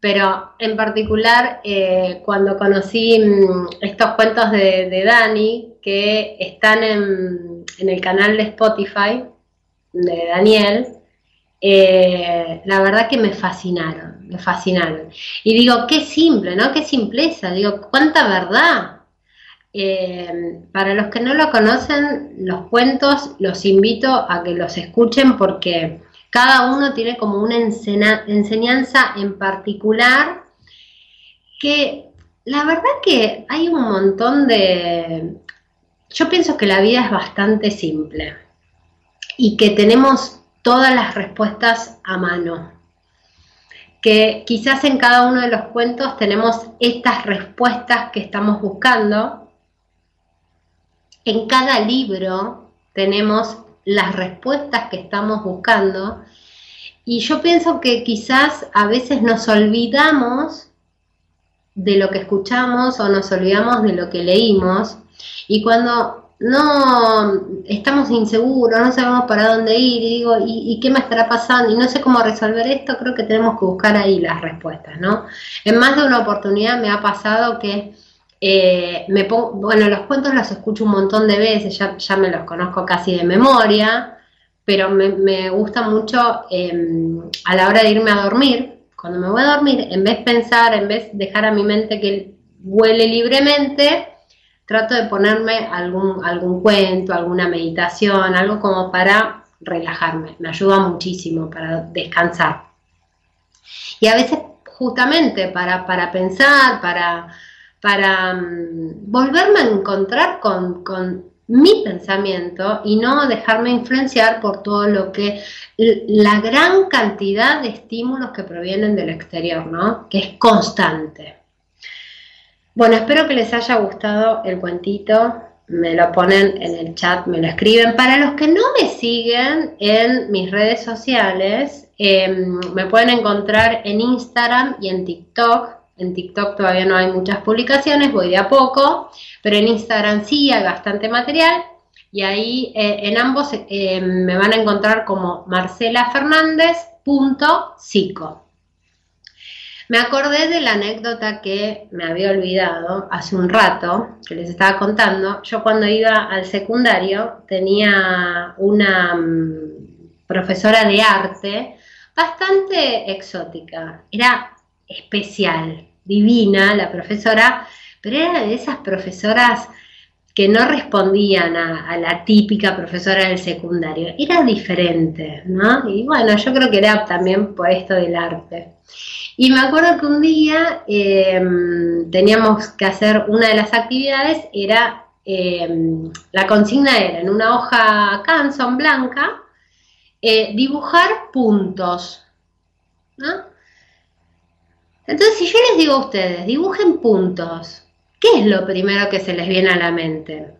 pero en particular eh, cuando conocí mm, estos cuentos de, Dani que están en, en, el canal de Spotify de Daniel, la verdad que me fascinaron me fascinaron. Y digo, qué simple, ¿no? Qué simpleza, digo, cuánta verdad. Eh, para los que no lo conocen, los cuentos los invito a que los escuchen porque cada uno tiene como una enseñanza en particular que la verdad que hay un montón de... Yo pienso que la vida es bastante simple y que tenemos todas las respuestas a mano que quizás en cada uno de los cuentos tenemos estas respuestas que estamos buscando. En cada libro tenemos las respuestas que estamos buscando. Y yo pienso que quizás a veces nos olvidamos de lo que escuchamos o nos olvidamos de lo que leímos. Y cuando no estamos inseguros, no sabemos para dónde ir, y digo, ¿y, qué me estará pasando? Y no sé cómo resolver esto, creo que tenemos que buscar ahí las respuestas, ¿no? En más de una oportunidad me ha pasado que eh, me pongo, bueno, los cuentos los escucho un montón de veces, ya, ya me los conozco casi de memoria, pero me, gusta mucho em, a la hora de irme a dormir, cuando me voy a dormir, en vez de pensar, en vez de dejar a mi mente que vuele libremente, trato de ponerme algún, algún cuento, alguna meditación, algo como para relajarme. Me ayuda muchísimo para descansar. Y a veces justamente para, para pensar, para, para mm, volverme a encontrar con, con mi pensamiento y no dejarme influenciar por todo lo que la gran cantidad de estímulos que provienen del exterior, ¿no? Que es constante. Bueno, espero que les haya gustado el cuentito. Me lo ponen en el chat, me lo escriben. Para los que no me siguen en mis redes sociales, em, me pueden encontrar en Instagram y en TikTok. En TikTok todavía no hay muchas publicaciones, voy de a poco, pero en Instagram sí hay bastante material. Y ahí eh, en ambos eh, me van a encontrar como marcelafernández.psico. Me acordé de la anécdota que me había olvidado hace un rato, que les estaba contando. Yo cuando iba al secundario tenía una mm, profesora de arte bastante exótica. Era especial, divina la profesora, pero era de esas profesoras que no respondían a, la típica profesora del secundario. Era diferente, ¿no? Y bueno, yo creo que era también por esto del arte. Y me acuerdo que un día em, teníamos que hacer una de las actividades, era, em, la consigna era en una hoja Canson blanca, eh, dibujar puntos. Entonces, si yo les digo a ustedes, dibujen puntos, ¿qué es lo primero que se les viene a la mente?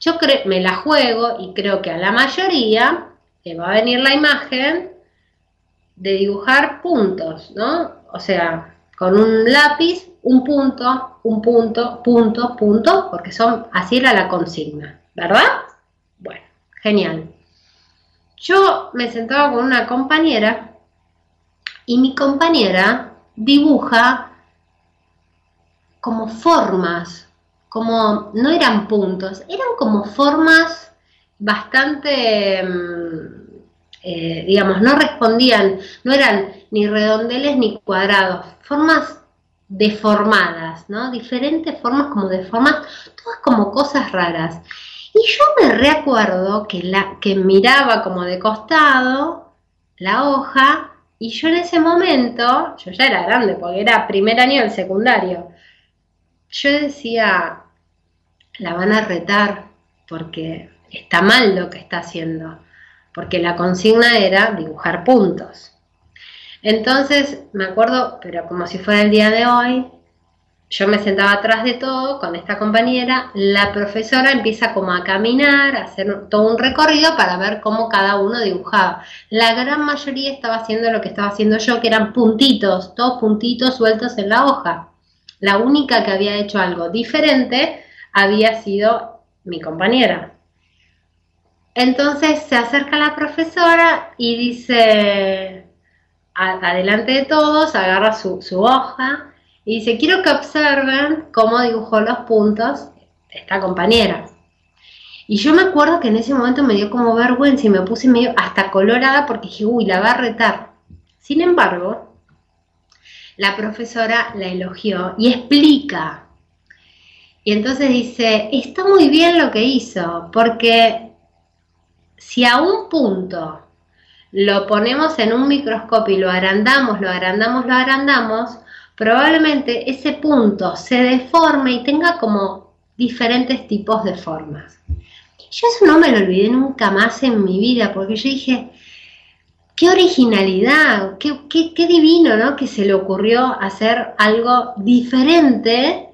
Yo me la juego y creo que a la mayoría le va a venir la imagen de dibujar puntos, ¿no? O sea, con un lápiz, un punto, un punto, punto, punto, porque son, así era la consigna, ¿verdad? Bueno, genial. Yo me sentaba con una compañera y mi compañera dibuja como formas, como no eran puntos, eran como formas bastante mm, eh, digamos, no respondían, no eran ni redondeles ni cuadrados, formas deformadas, ¿no? Diferentes formas como deformadas, todas como cosas raras. Y yo me recuerdo que, la, que miraba como de costado la hoja Y yo en ese momento, yo ya era grande porque era primer año del secundario, yo decía, la van a retar porque está mal lo que está haciendo, porque la consigna era dibujar puntos. Entonces, me acuerdo, pero como si fuera el día de hoy, yo me sentaba atrás de todo con esta compañera, la profesora empieza como a caminar, a hacer todo un recorrido para ver cómo cada uno dibujaba. La gran mayoría estaba haciendo lo que estaba haciendo yo, que eran puntitos, todos puntitos sueltos en la hoja. La única que había hecho algo diferente había sido mi compañera. Entonces se acerca la profesora y dice, adelante de todos, agarra su, hoja y dice, quiero que observen cómo dibujó los puntos esta compañera. Y yo me acuerdo que en ese momento me dio como vergüenza y me puse medio hasta colorada porque dije, uy, la va a retar. Sin embargo, la profesora la elogió y explica. Y entonces dice, está muy bien lo que hizo, porque si a un punto lo ponemos en un microscopio y lo agrandamos, lo agrandamos, lo agrandamos, probablemente ese punto se deforme y tenga como diferentes tipos de formas. Yo eso no me lo olvidé nunca más en mi vida, porque yo dije, qué originalidad, qué, qué, divino, ¿no? Que se le ocurrió hacer algo diferente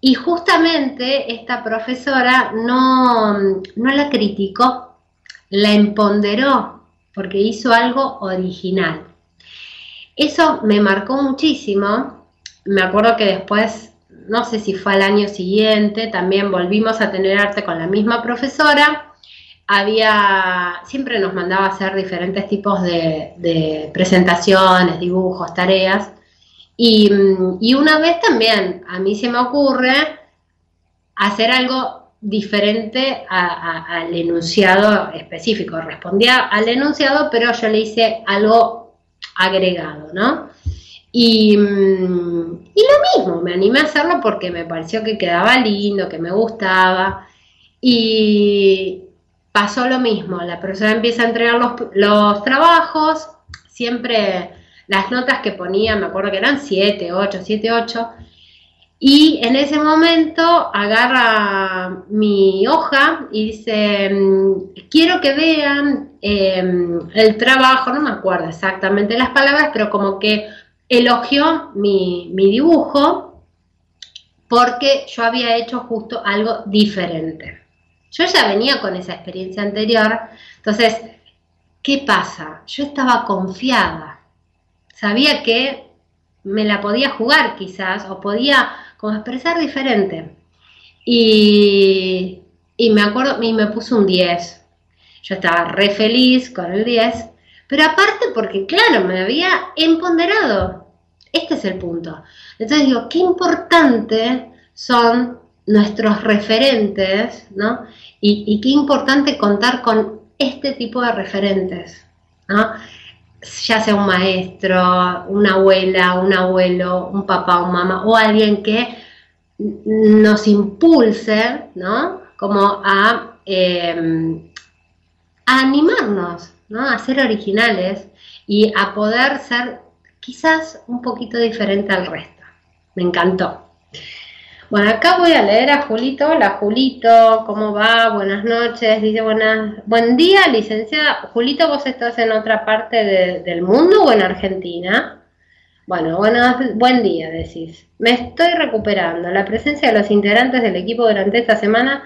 y justamente esta profesora no, no la criticó, la empoderó porque hizo algo original. Eso me marcó muchísimo. Me acuerdo que después, no sé si fue al año siguiente, también volvimos a tener arte con la misma profesora. Había, siempre nos mandaba hacer diferentes tipos de, presentaciones, dibujos, tareas. Y, una vez también a mí se me ocurre hacer algo diferente al enunciado específico. Respondía al enunciado, pero yo le hice algo agregado, ¿no? Y, y, lo mismo, me animé a hacerlo porque me pareció que quedaba lindo, que me gustaba. Y pasó lo mismo, la persona empieza a entregar los, los trabajos, siempre las notas que ponía, me acuerdo que eran 7, 8, 7, 8, y en ese momento agarra mi hoja y dice, mm, quiero que vean em, el trabajo, no me acuerdo exactamente las palabras, pero como que elogió mi, mi dibujo porque yo había hecho justo algo diferente. Yo ya venía con esa experiencia anterior, entonces, ¿qué pasa? Yo estaba confiada, sabía que me la podía jugar quizás, o podía como expresar diferente. Y, me acuerdo, y me puso un 10. Yo estaba re feliz con el 10, pero aparte porque, claro, me había empoderado. Este es el punto. Entonces digo, qué importante son nuestros referentes, ¿no? Y, qué importante contar con este tipo de referentes, ¿no? ya sea un maestro, una abuela, un abuelo, un papá, un mamá, o alguien que nos impulse, ¿no? Como a, em, a animarnos, ¿no? A ser originales y a poder ser quizás un poquito diferente al resto. Me encantó. Bueno, acá voy a leer a Julito. Hola Julito, ¿cómo va? Buenas noches. Dice buenas, buen día, licenciada. Julito, ¿vos estás en otra parte del mundo o en Argentina? Bueno, buen día, decís. Me estoy recuperando. La presencia de los integrantes del equipo durante esta semana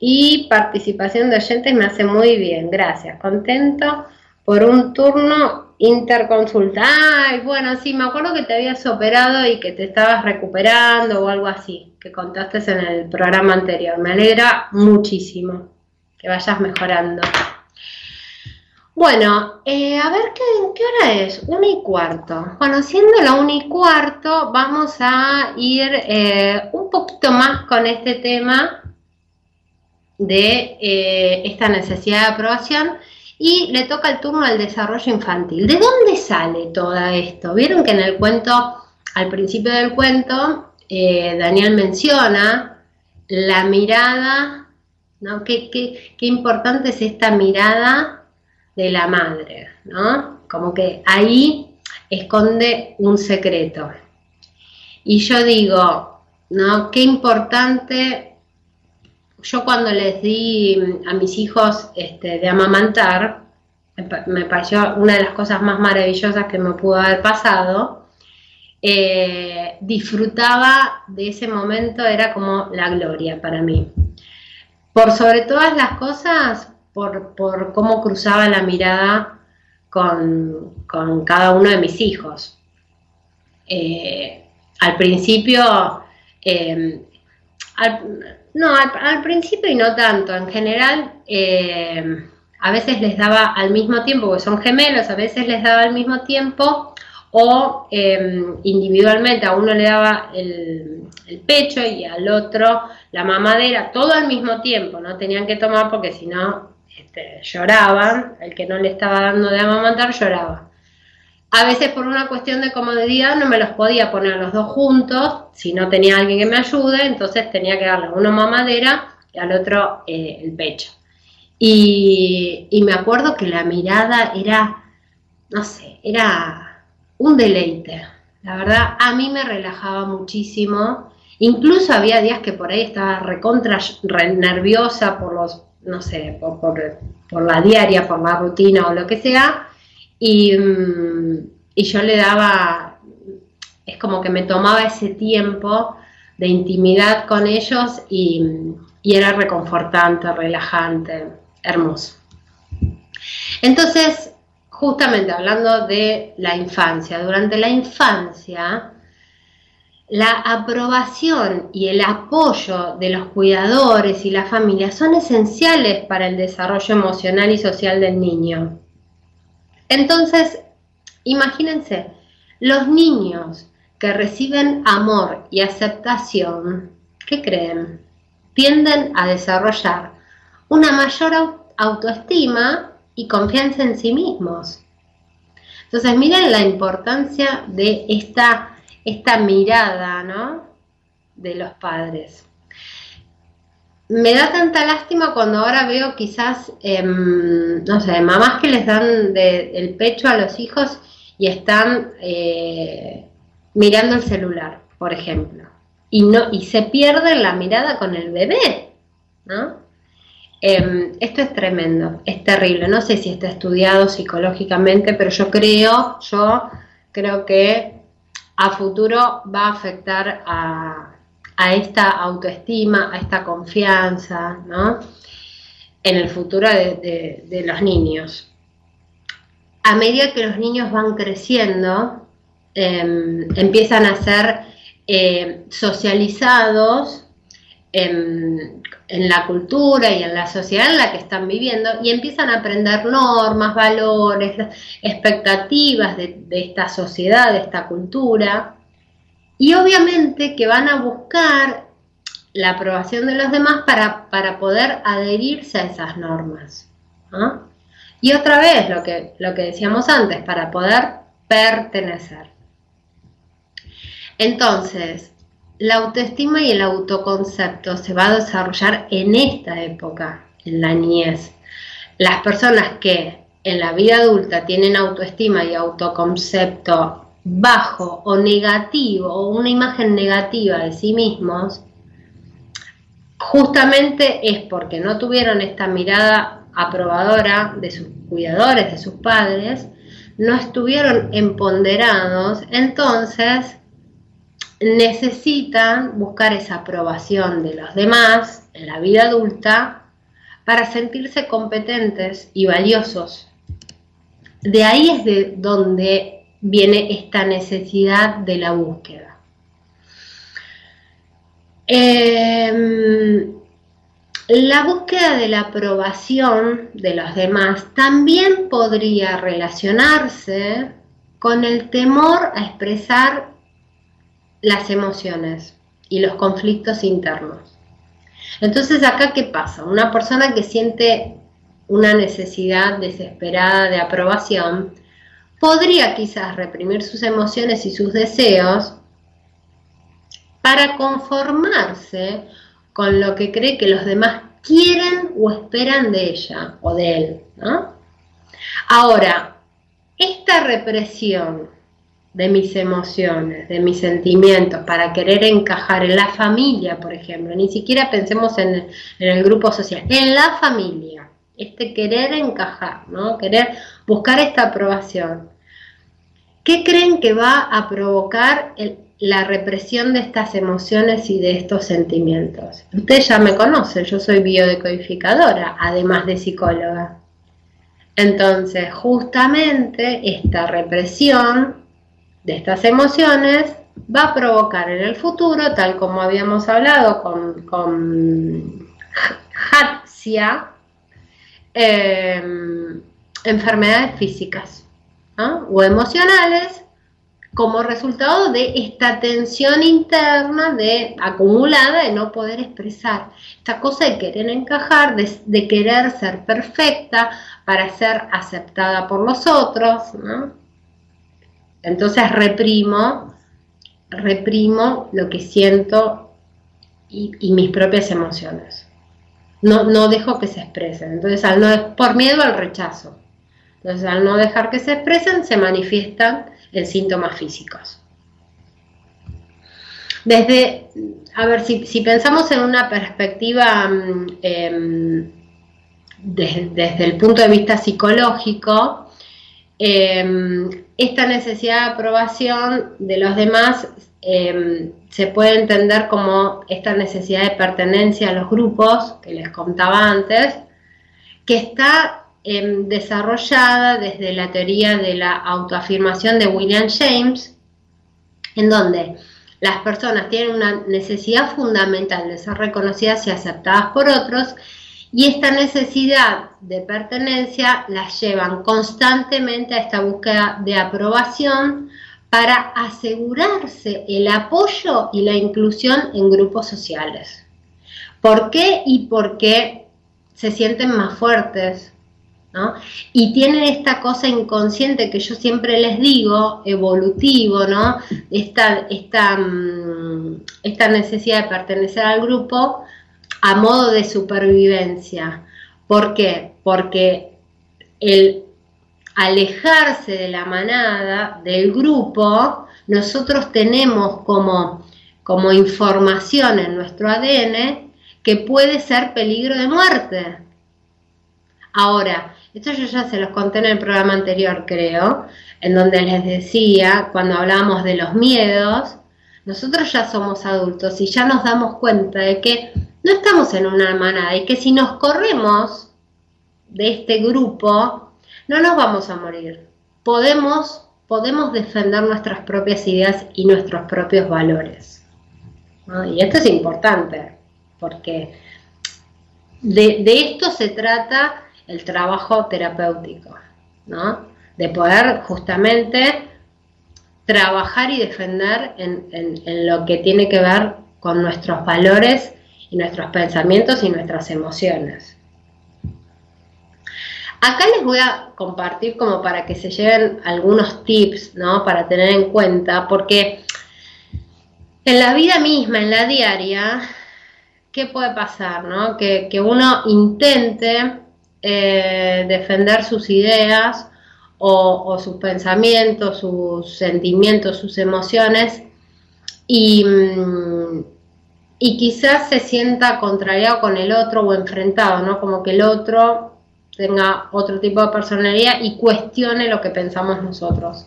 y participación de oyentes me hace muy bien. Gracias. Contento por un turno interconsulta. Ay, bueno, sí, me acuerdo que te habías operado y que te estabas recuperando o algo así, que contaste en el programa anterior. Me alegra muchísimo que vayas mejorando. Bueno, eh, a ver ¿qué, qué hora es, una y cuarto. Bueno, la una y cuarto, vamos a ir eh, un poquito más con este tema de eh, esta necesidad de aprobación y le toca el turno al desarrollo infantil. ¿De dónde sale todo esto? Vieron que en el cuento, al principio del cuento, eh, Daniel menciona la mirada, ¿no? Qué, qué, importante es esta mirada de la madre, ¿no? Como que ahí esconde un secreto. Y yo digo, ¿no? Qué importante. Yo cuando les di a mis hijos este, de amamantar, me pareció una de las cosas más maravillosas que me pudo haber pasado. Eh, disfrutaba de ese momento, era como la gloria para mí. Por sobre todas las cosas, por, cómo cruzaba la mirada con, cada uno de mis hijos. Eh, al principio, eh, no, al, principio y no tanto, en general, a veces les daba al mismo tiempo, porque son gemelos, a veces les daba al mismo tiempo o em, individualmente a uno le daba el, pecho y al otro la mamadera, todo al mismo tiempo, no tenían que tomar porque si no este, lloraban, el que no le estaba dando de amamantar lloraba. A veces por una cuestión de comodidad no me los podía poner los dos juntos, si no tenía alguien que me ayude, entonces tenía que darle a uno mamadera y al otro eh, el pecho. Y, y me acuerdo que la mirada era, no sé, era un deleite. La verdad, a mí me relajaba muchísimo. Incluso había días que por ahí estaba recontra nerviosa por los, no sé, por, la diaria, por la rutina o lo que sea. Y, mm, y yo le daba, es como que me tomaba ese tiempo de intimidad con ellos y era reconfortante, relajante, hermoso. Entonces, justamente hablando de la infancia, durante la infancia, la aprobación y el apoyo de los cuidadores y la familia son esenciales para el desarrollo emocional y social del niño. Entonces, imagínense, los niños que reciben amor y aceptación, ¿qué creen? Tienden a desarrollar una mayor autoestima y confianza en sí mismos. Entonces, miren la importancia de esta, esta mirada, ¿no? De los padres. Me da tanta lástima cuando ahora veo quizás, em, no sé, mamás que les dan el pecho a los hijos y están eh, mirando el celular, por ejemplo. Y, no, y se pierde la mirada con el bebé, ¿no? Em, esto es tremendo, es terrible. No sé si está estudiado psicológicamente, pero yo creo, yo creo que a futuro va a afectar a, esta autoestima, a esta confianza, ¿no? En el futuro de, los niños. A medida que los niños van creciendo, em, empiezan a ser eh, socializados en, la cultura y en la sociedad en la que están viviendo y empiezan a aprender normas, valores, expectativas de, esta sociedad, de esta cultura. Y obviamente que van a buscar la aprobación de los demás para, para poder adherirse a esas normas. Y otra vez, lo que, lo que decíamos antes, para poder pertenecer. Entonces, la autoestima y el autoconcepto se va a desarrollar en esta época, en la niñez. Las personas que en la vida adulta tienen autoestima y autoconcepto bajo o negativo o una imagen negativa de sí mismos, justamente es porque no tuvieron esta mirada aprobadora de sus cuidadores, de sus padres, no estuvieron empoderados, entonces necesitan buscar esa aprobación de los demás en la vida adulta para sentirse competentes y valiosos. De ahí es de donde viene esta necesidad de la búsqueda. Em, la búsqueda de la aprobación de los demás también podría relacionarse con el temor a expresar las emociones y los conflictos internos. Entonces acá, ¿qué pasa? Una persona que siente una necesidad desesperada de aprobación, podría quizás reprimir sus emociones y sus deseos para conformarse con lo que cree que los demás quieren o esperan de ella o de él. Ahora, esta represión de mis emociones, de mis sentimientos, para querer encajar en la familia, por ejemplo, ni siquiera pensemos en, el grupo social, en la familia, este querer encajar, ¿no? Querer buscar esta aprobación. ¿Qué creen que va a provocar la represión de estas emociones y de estos sentimientos? Ustedes ya me conocen, yo soy biodecodificadora, además de psicóloga. Entonces, justamente esta represión de estas emociones va a provocar en el futuro, tal como habíamos hablado con, con Hatsia, em, enfermedades físicas o emocionales como resultado de esta tensión interna de acumulada de no poder expresar. Esta cosa de querer encajar, de, querer ser perfecta para ser aceptada por los otros, Entonces reprimo, reprimo lo que siento y, mis propias emociones. No, no dejo que se expresen. Entonces, al no, por miedo al rechazo. Entonces, al no dejar que se expresen, se manifiestan en síntomas físicos. Desde, a ver, si, pensamos en una perspectiva mm, em, desde el punto de vista psicológico, em, esta necesidad de aprobación de los demás em, se puede entender como esta necesidad de pertenencia a los grupos que les contaba antes, que está Em, desarrollada desde la teoría de la autoafirmación de William James, en donde las personas tienen una necesidad fundamental de ser reconocidas y aceptadas por otros, y esta necesidad de pertenencia las llevan constantemente a esta búsqueda de aprobación para asegurarse el apoyo y la inclusión en grupos sociales. ¿Por qué? Y porque se sienten más fuertes, y tienen esta cosa inconsciente que yo siempre les digo, evolutivo, ¿no? Esta, esta, mm, esta necesidad de pertenecer al grupo a modo de supervivencia. ¿Por qué? Porque el alejarse de la manada, del grupo, nosotros tenemos como, como información en nuestro ADN que puede ser peligro de muerte. Ahora, esto yo ya se los conté en el programa anterior, creo, en donde les decía, cuando hablábamos de los miedos, nosotros ya somos adultos y ya nos damos cuenta de que no estamos en una manada y que si nos corremos de este grupo, no nos vamos a morir. Podemos, podemos defender nuestras propias ideas y nuestros propios valores. Y esto es importante, porque de, esto se trata el trabajo terapéutico, ¿no? De poder justamente trabajar y defender en, lo que tiene que ver con nuestros valores nuestros pensamientos y nuestras emociones. Acá les voy a compartir como para que se lleven algunos tips, ¿no? Para tener en cuenta, porque en la vida misma, en la diaria, ¿qué puede pasar, no? Que, que uno intente eh, defender sus ideas o, sus pensamientos, sus sentimientos, sus emociones y, mm, y quizás se sienta contrariado con el otro o enfrentado, ¿no? Como que el otro tenga otro tipo de personalidad y cuestione lo que pensamos nosotros.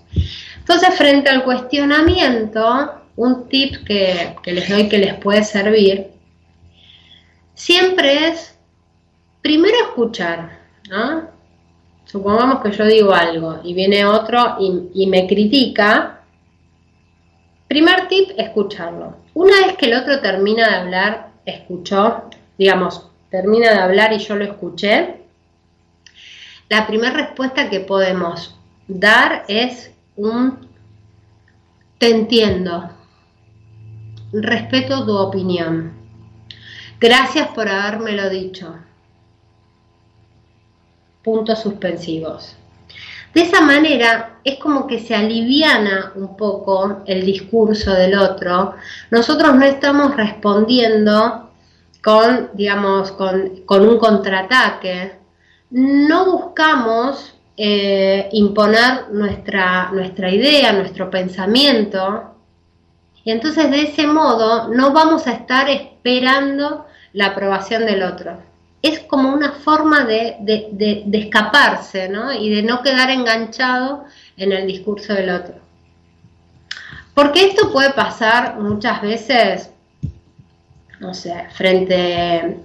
Entonces, frente al cuestionamiento, un tip que, que les doy que les puede servir, siempre es primero escuchar, ¿no? Supongamos que yo digo algo y viene otro y, me critica. Primer tip, escucharlo. Una vez que el otro termina de hablar, escuchó, digamos, termina de hablar y yo lo escuché, la primera respuesta que podemos dar es un te entiendo, respeto tu opinión, gracias por habérmelo dicho, puntos suspensivos. De esa manera es como que se aliviana un poco el discurso del otro. Nosotros no estamos respondiendo con, digamos, con, un contraataque. No buscamos eh, imponer nuestra, nuestra idea, nuestro pensamiento. Y entonces de ese modo no vamos a estar esperando la aprobación del otro. Es como una forma de, de, escaparse ¿no? y de no quedar enganchado en el discurso del otro. Porque esto puede pasar muchas veces, no sé, frente,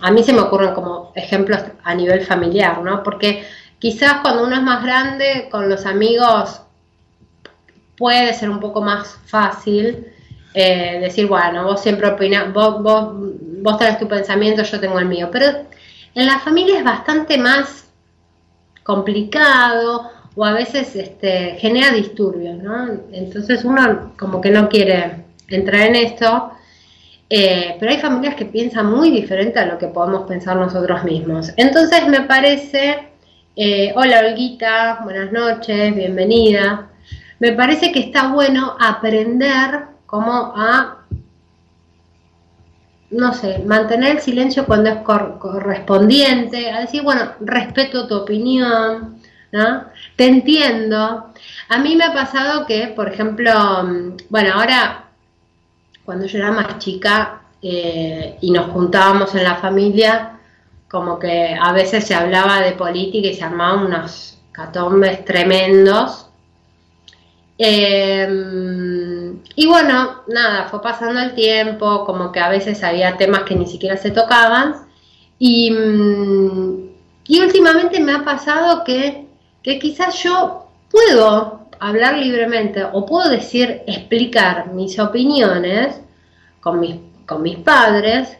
a mí se me ocurren como ejemplos a nivel familiar, ¿no? Porque quizás cuando uno es más grande, con los amigos puede ser un poco más fácil eh, decir, bueno, vos siempre opinas, vos, vos, vos tenés tu pensamiento, yo tengo el mío. Pero en la familia es bastante más complicado o a veces este, genera disturbios, ¿no? Entonces uno como que no quiere entrar en esto, eh, pero hay familias que piensan muy diferente a lo que podemos pensar nosotros mismos. Entonces me parece, eh, hola Olguita, buenas noches, bienvenida. Me parece que está bueno aprender cómo a, no sé, mantener el silencio cuando es correspondiente, a decir, bueno, respeto tu opinión, te entiendo. A mí me ha pasado que, por ejemplo, mm, bueno, ahora, cuando yo era más chica eh, y nos juntábamos en la familia, como que a veces se hablaba de política y se armaban unos catombes tremendos. Em, y bueno, nada, fue pasando el tiempo, como que a veces había temas que ni siquiera se tocaban. Y, mm, y últimamente me ha pasado que que quizás yo puedo hablar libremente o puedo decir, explicar mis opiniones con mis, con mis padres,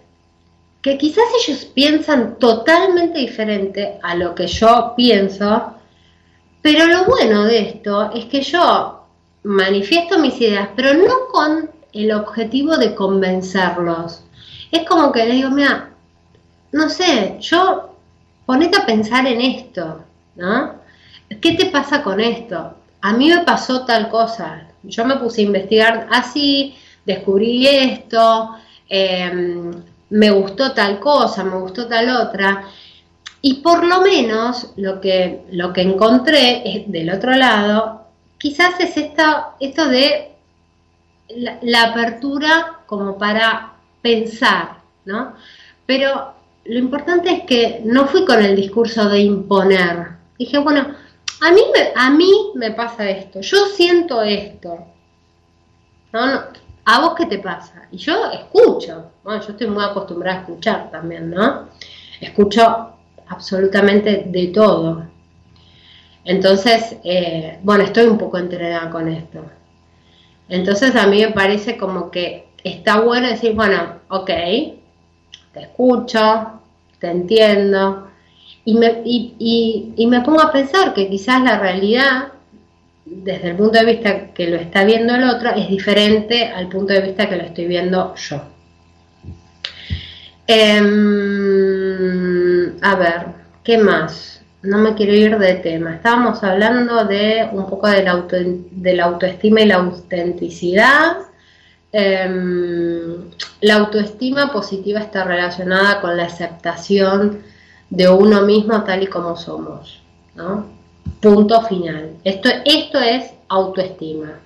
que quizás ellos piensan totalmente diferente a lo que yo pienso, pero lo bueno de esto es que yo manifiesto mis ideas, pero no con el objetivo de convencerlos. Es como que les digo, mira, no sé, yo ponete a pensar en esto, ¿no? ¿qué te pasa con esto? A mí me pasó tal cosa. Yo me puse a investigar así, descubrí esto, em, me gustó tal cosa, me gustó tal otra. Y por lo menos lo que, lo que encontré del otro lado, quizás es esto de la, apertura como para pensar, ¿no? Pero lo importante es que no fui con el discurso de imponer. Dije, bueno, a mí, me, a mí me pasa esto, yo siento esto. ¿A vos qué te pasa? Y yo escucho, bueno, yo estoy muy acostumbrada a escuchar también, ¿no? Escucho absolutamente de todo. Entonces, eh, bueno, estoy un poco entrenada con esto. Entonces a mí me parece como que está bueno decir, bueno, ok, te escucho, te entiendo, y me, y, me pongo a pensar que quizás la realidad, desde el punto de vista que lo está viendo el otro, es diferente al punto de vista que lo estoy viendo yo. Em, a ver, ¿qué más? No me quiero ir de tema. Estábamos hablando de un poco de la, autoestima y la autenticidad. Em, la autoestima positiva está relacionada con la aceptación de uno mismo tal y como somos. ¿no? Punto final. Esto, esto es autoestima.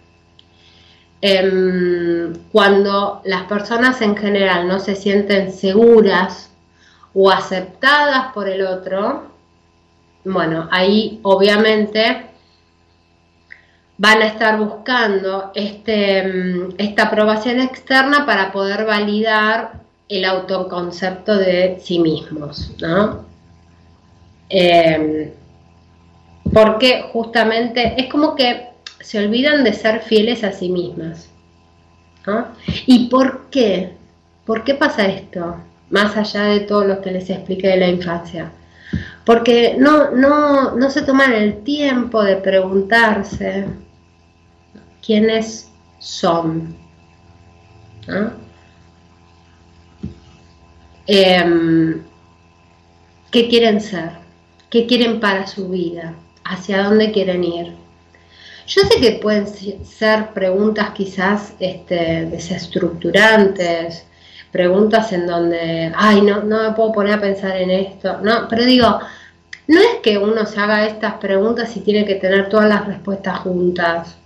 Em, cuando las personas en general no se sienten seguras o aceptadas por el otro, bueno, ahí obviamente van a estar buscando este, em, esta aprobación externa para poder validar el autoconcepto de sí mismos, ¿no? Eh, porque justamente es como que se olvidan de ser fieles a sí mismas. ¿Y por qué? ¿Por qué pasa esto? Más allá de todo lo que les expliqué de la infancia. Porque no, no, no se toman el tiempo de preguntarse quiénes son. Em, ¿Qué quieren ser? qué quieren para su vida, hacia dónde quieren ir. Yo sé que pueden ser preguntas quizás este, desestructurantes, preguntas en donde, ay, no, no me puedo poner a pensar en esto, no, pero digo, no es que uno se haga estas preguntas y tiene que tener todas las respuestas juntas.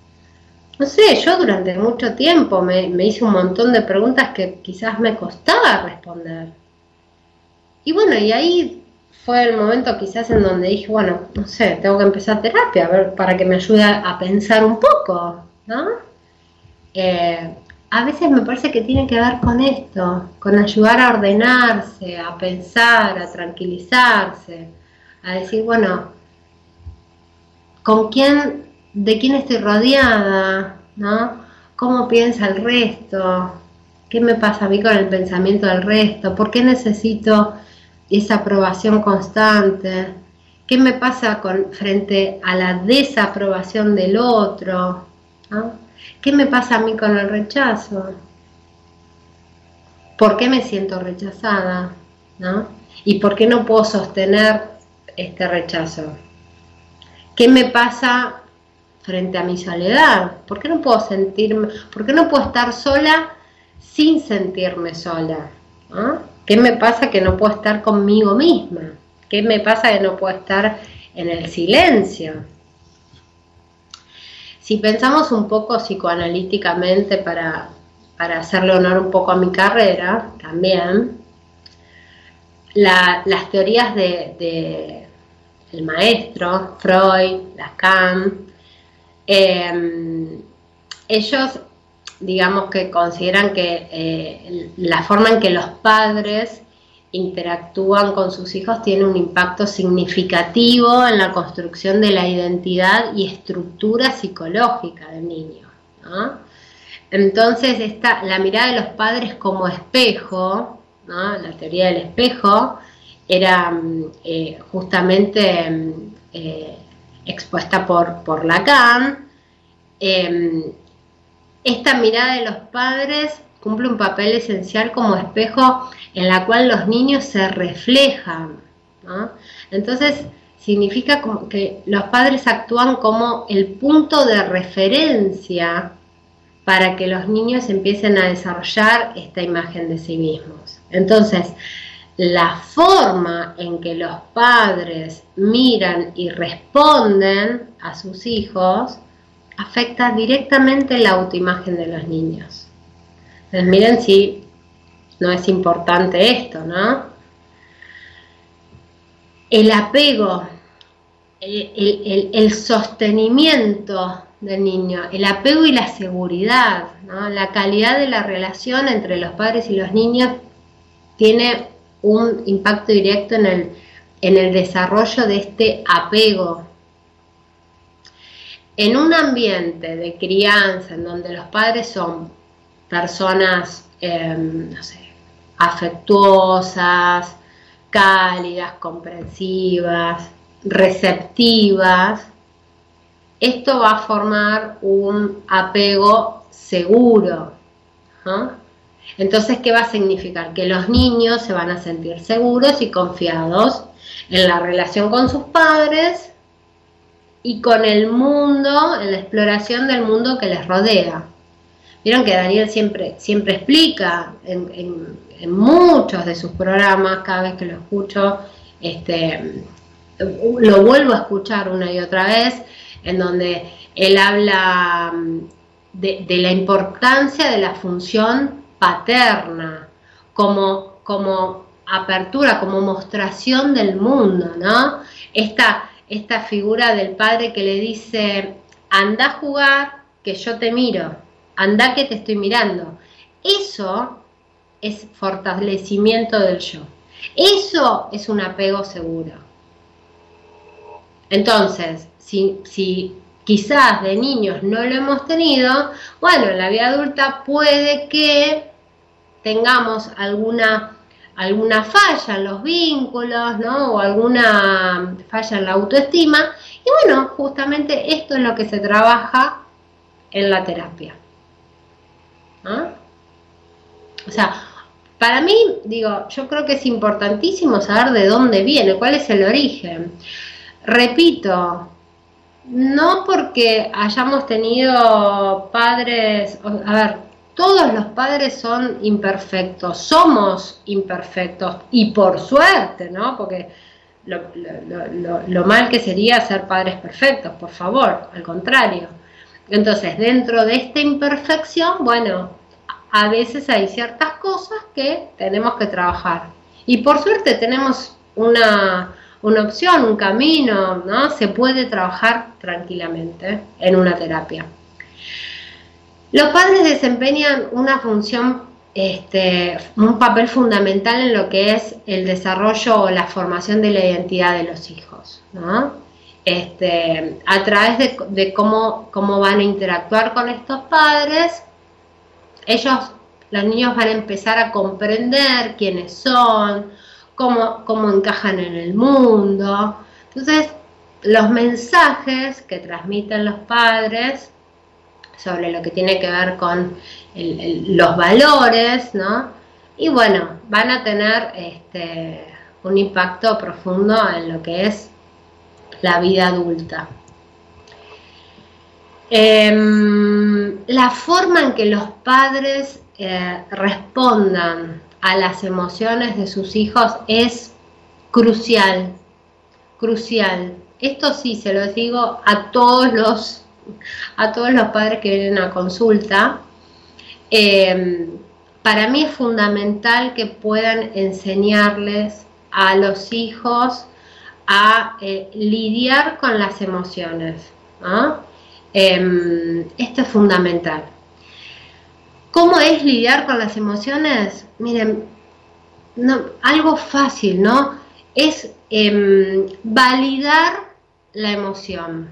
No sé, yo durante mucho tiempo me, me hice un montón de preguntas que quizás me costaba responder. Y bueno, y ahí fue el momento quizás en donde dije, bueno, no sé, tengo que empezar terapia, para que me ayude a pensar un poco, ¿no? Eh, a veces me parece que tiene que ver con esto, con ayudar a ordenarse, a pensar, a tranquilizarse, a decir, bueno, ¿con quién, de quién estoy rodeada? ¿No? ¿Cómo piensa el resto? ¿Qué me pasa a mí con el pensamiento del resto? ¿Por qué necesito esa aprobación constante? ¿Qué me pasa con, frente a la desaprobación del otro? ¿Qué me pasa a mí con el rechazo? ¿Por qué me siento rechazada? ¿Y por qué no puedo sostener este rechazo? ¿Qué me pasa frente a mi soledad? ¿Por qué no puedo sentirme, por qué no puedo estar sola sin sentirme sola? ¿Qué me pasa que no puedo estar conmigo misma? ¿Qué me pasa que no puedo estar en el silencio? Si pensamos un poco psicoanalíticamente para, hacerle honor un poco a mi carrera, también, las teorías de, el maestro, Freud, Lacan, em, ellos digamos que consideran que eh, la forma en que los padres interactúan con sus hijos tiene un impacto significativo en la construcción de la identidad y estructura psicológica del niño. Entonces, esta, la mirada de los padres como espejo, la teoría del espejo, era mm, eh, justamente mm, eh, expuesta por, por Lacan. Em, esta mirada de los padres cumple un papel esencial como espejo en la cual los niños se reflejan. Entonces, significa que los padres actúan como el punto de referencia para que los niños empiecen a desarrollar esta imagen de sí mismos. Entonces, la forma en que los padres miran y responden a sus hijos afecta directamente la autoimagen de los niños. Miren si no es importante esto, ¿no? El apego, el, sostenimiento del niño, el apego y la seguridad, ¿no? la calidad de la relación entre los padres y los niños tiene un impacto directo en el, en el desarrollo de este apego. En un ambiente de crianza en donde los padres son personas, em, no sé, afectuosas, cálidas, comprensivas, receptivas, esto va a formar un apego seguro. Entonces, ¿qué va a significar? Que los niños se van a sentir seguros y confiados en la relación con sus padres y con el mundo, en la exploración del mundo que les rodea. Vieron que Daniel siempre, siempre explica en, muchos de sus programas, cada vez que lo escucho, este, lo vuelvo a escuchar una y otra vez, en donde él habla mm, de, la importancia de la función paterna como, como apertura, como mostración del mundo, ¿no? Esta, esta figura del padre que le dice, anda a jugar, que yo te miro anda que te estoy mirando. Eso es fortalecimiento del yo. Eso es un apego seguro. Entonces, si, quizás de niños no lo hemos tenido, bueno, en la vida adulta puede que tengamos alguna, alguna falla en los vínculos, ¿no? O alguna falla en la autoestima. Y bueno, justamente esto es lo que se trabaja en la terapia. ¿Ah? O sea, para mí, digo, yo creo que es importantísimo saber de dónde viene, cuál es el origen. Repito, no porque hayamos tenido padres, a ver, todos los padres son imperfectos, somos imperfectos y por suerte, ¿no? Porque lo, mal que sería ser padres perfectos, por favor, al contrario. Entonces, dentro de esta imperfección, bueno, a veces hay ciertas cosas que tenemos que trabajar. Y por suerte tenemos una, una opción, un camino, ¿no? Se puede trabajar tranquilamente en una terapia. Los padres desempeñan una función, este, un papel fundamental en lo que es el desarrollo o la formación de la identidad de los hijos, ¿no? Este, a través de, cómo, cómo van a interactuar con estos padres, ellos, los niños van a empezar a comprender quiénes son, cómo, cómo encajan en el mundo. Entonces, los mensajes que transmiten los padres sobre lo que tiene que ver con los valores, ¿no? Y bueno, van a tener este, un impacto profundo en lo que es la vida adulta. Em, la forma en que los padres eh, respondan a las emociones de sus hijos es crucial, crucial. Esto sí se lo digo a todos los a todos los padres que vienen a consulta. Em, para mí es fundamental que puedan enseñarles a los hijos a eh, lidiar con las emociones. Em, esto es fundamental. ¿Cómo es lidiar con las emociones? Miren, algo fácil, ¿no? Es em, validar la emoción.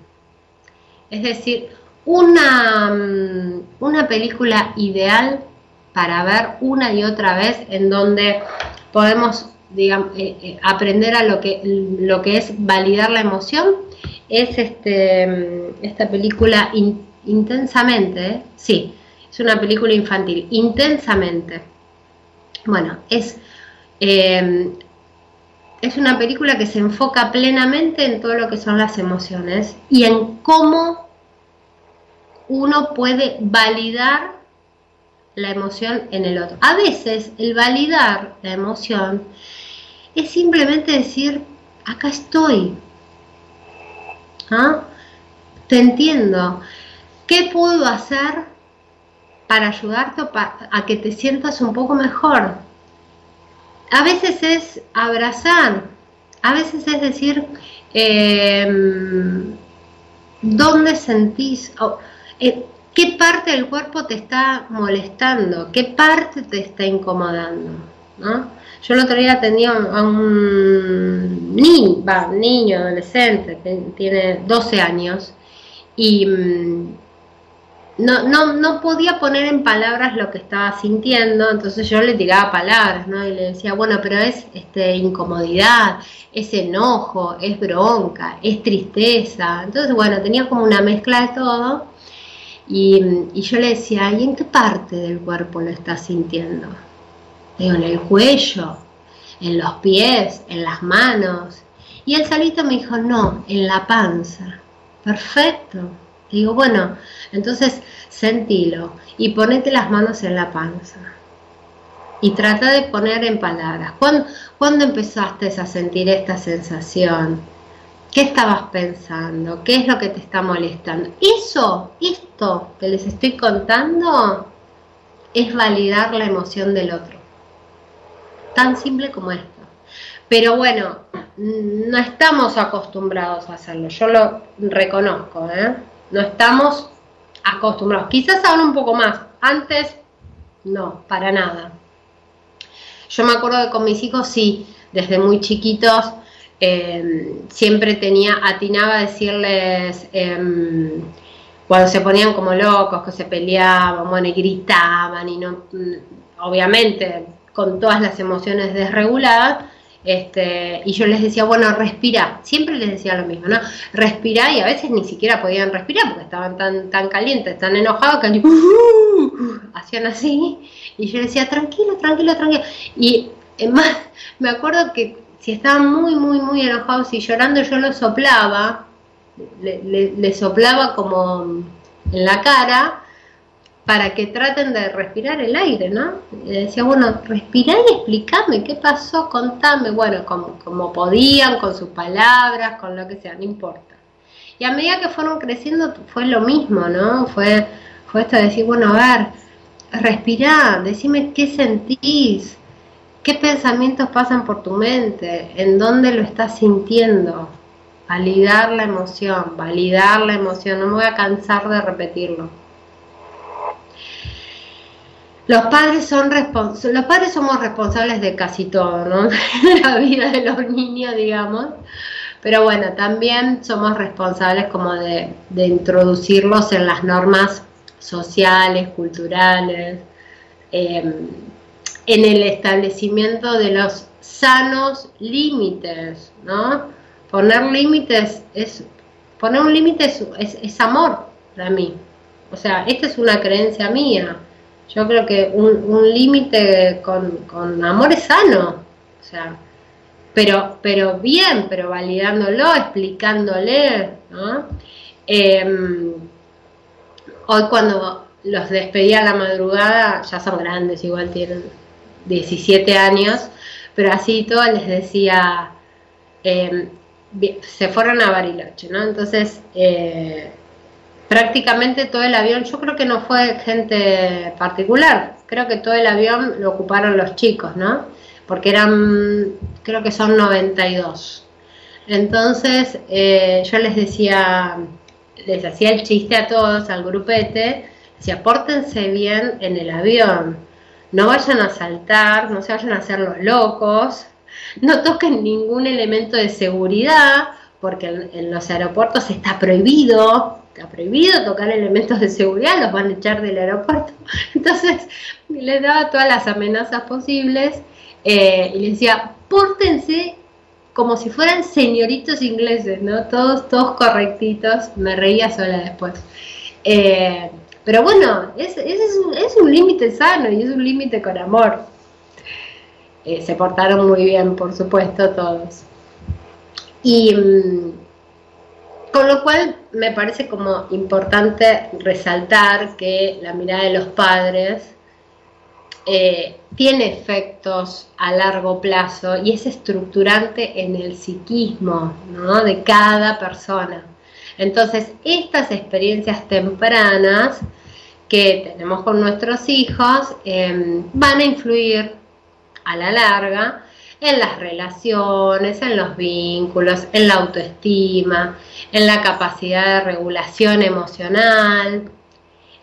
Es decir, una, mm, una película ideal para ver una y otra vez en donde podemos digamos, eh, eh, aprender a lo que, lo que es validar la emoción es este, mm, esta película intensamente, sí, es una película infantil, intensamente. Bueno, es, em, es una película que se enfoca plenamente en todo lo que son las emociones y en cómo uno puede validar la emoción en el otro. A veces el validar la emoción es simplemente decir, acá estoy. ¿Ah? Te entiendo. ¿Qué puedo hacer para ayudarte a que te sientas un poco mejor? a veces es abrazar, a veces es decir, em, ¿dónde sentís? Eh, ¿Qué parte del cuerpo te está molestando? ¿Qué parte te está incomodando? Yo el otro día tenía a un niño, niño, adolescente, que tiene 12 años, y mm, no, no, no podía poner en palabras lo que estaba sintiendo, entonces yo le tiraba palabras, ¿no? Y le decía, bueno, pero es este, incomodidad, es enojo, es bronca, es tristeza. Entonces, bueno, tenía como una mezcla de todo. Y, y yo le decía, ¿y en qué parte del cuerpo lo estás sintiendo? Digo, en el cuello, en los pies, en las manos. Y el salito me dijo, no, en la panza. Perfecto. Digo, bueno, entonces sentilo y ponete las manos en la panza. Y trata de poner en palabras. ¿Cuándo, empezaste a sentir esta sensación? ¿Qué estabas pensando? ¿Qué es lo que te está molestando? Eso, esto que les estoy contando, es validar la emoción del otro. Tan simple como esto. Pero bueno, no estamos acostumbrados a hacerlo. Yo lo reconozco, ¿eh? no estamos acostumbrados. Quizás ahora un poco más. Antes, no, para nada. Yo me acuerdo que con mis hijos sí, desde muy chiquitos, em, siempre tenía, atinaba a decirles, em, cuando se ponían como locos, que se peleaban, bueno, y gritaban, y no, mm, obviamente, con todas las emociones desreguladas, este, y yo les decía, bueno, respira, siempre les decía lo mismo, ¿no? Respira y a veces ni siquiera podían respirar porque estaban tan, tan calientes, tan enojados que uh, hacían así y yo les decía, tranquilo, tranquilo, tranquilo. Y más, me acuerdo que si estaban muy, muy, muy enojados y llorando, yo los soplaba, le, le soplaba como en la cara para que traten de respirar el aire, ¿no? Y decía, bueno, respirá y explícame qué pasó, contame, bueno, como, como podían, con sus palabras, con lo que sea, no importa. Y a medida que fueron creciendo fue lo mismo, ¿no? Fue, fue esto de decir, bueno, a ver, respirá, decime qué sentís, qué pensamientos pasan por tu mente, en dónde lo estás sintiendo. Validar la emoción, validar la emoción, no me voy a cansar de repetirlo los padres son somos responsables de casi todo, ¿no? la vida de los niños, digamos. Pero bueno, también somos responsables como de, introducirlos en las normas sociales, culturales, em, en el establecimiento de los sanos límites, ¿no? Poner límites es, poner un límite es, es amor para mí. O sea, esta es una creencia mía yo creo que un, límite con, amor es sano, o sea, pero, pero bien, pero validándolo, explicándole, ¿no? Em, hoy cuando los despedí a la madrugada, ya son grandes, igual tienen 17 años, pero así todo les decía, em, se fueron a Bariloche, ¿no? Entonces, eh, prácticamente todo el avión, yo creo que no fue gente particular, creo que todo el avión lo ocuparon los chicos, ¿no? Porque eran, creo que son 92. Entonces eh, yo les decía, les hacía el chiste a todos, al grupete, decía, pórtense bien en el avión, no vayan a saltar, no se vayan a hacer los locos, no toquen ningún elemento de seguridad, porque en los aeropuertos está prohibido está prohibido tocar elementos de seguridad, los van a echar del aeropuerto. Entonces les daba todas las amenazas posibles eh, y les decía, pórtense como si fueran señoritos ingleses, ¿no? Todos, todos correctitos, me reía sola después. Eh, pero bueno, ese es, un, límite sano y es un límite con amor. Eh, se portaron muy bien, por supuesto, todos. Y, mm, con lo cual me parece como importante resaltar que la mirada de los padres eh, tiene efectos a largo plazo y es estructurante en el psiquismo de cada persona. Entonces, estas experiencias tempranas que tenemos con nuestros hijos eh, van a influir a la larga en las relaciones, en los vínculos, en la autoestima, en la capacidad de regulación emocional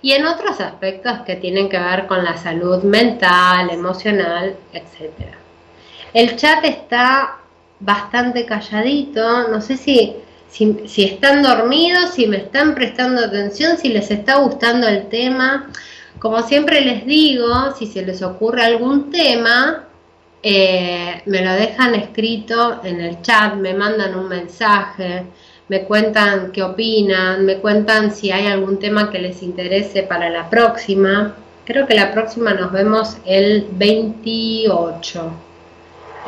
y en otros aspectos que tienen que ver con la salud mental, emocional, etc. El chat está bastante calladito, no sé si, si, si están dormidos, si me están prestando atención, si les está gustando el tema. Como siempre les digo, si se les ocurre algún tema, eh, me lo dejan escrito en el chat, me mandan un mensaje, me cuentan qué opinan, me cuentan si hay algún tema que les interese para la próxima. Creo que la próxima nos vemos el 28.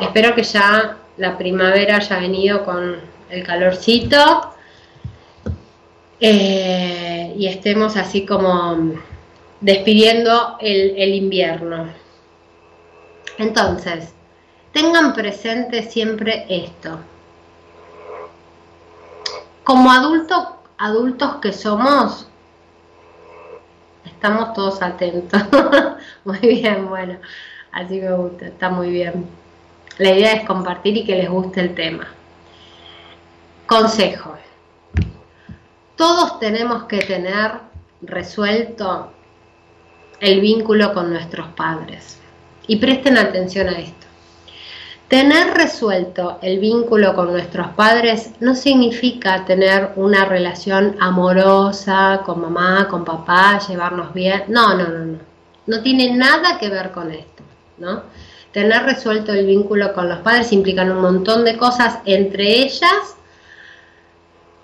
Espero que ya la primavera haya venido con el calorcito eh, y estemos así como despidiendo el invierno. Entonces, tengan presente siempre esto. Como adultos, adultos que somos, estamos todos atentos. muy bien, bueno, así me gusta, está muy bien. La idea es compartir y que les guste el tema. Consejo. Todos tenemos que tener resuelto el vínculo con nuestros padres. Y presten atención a esto. Tener resuelto el vínculo con nuestros padres no significa tener una relación amorosa con mamá, con papá, llevarnos bien. No, no, no, no. No tiene nada que ver con esto, ¿no? Tener resuelto el vínculo con los padres implica un montón de cosas, entre ellas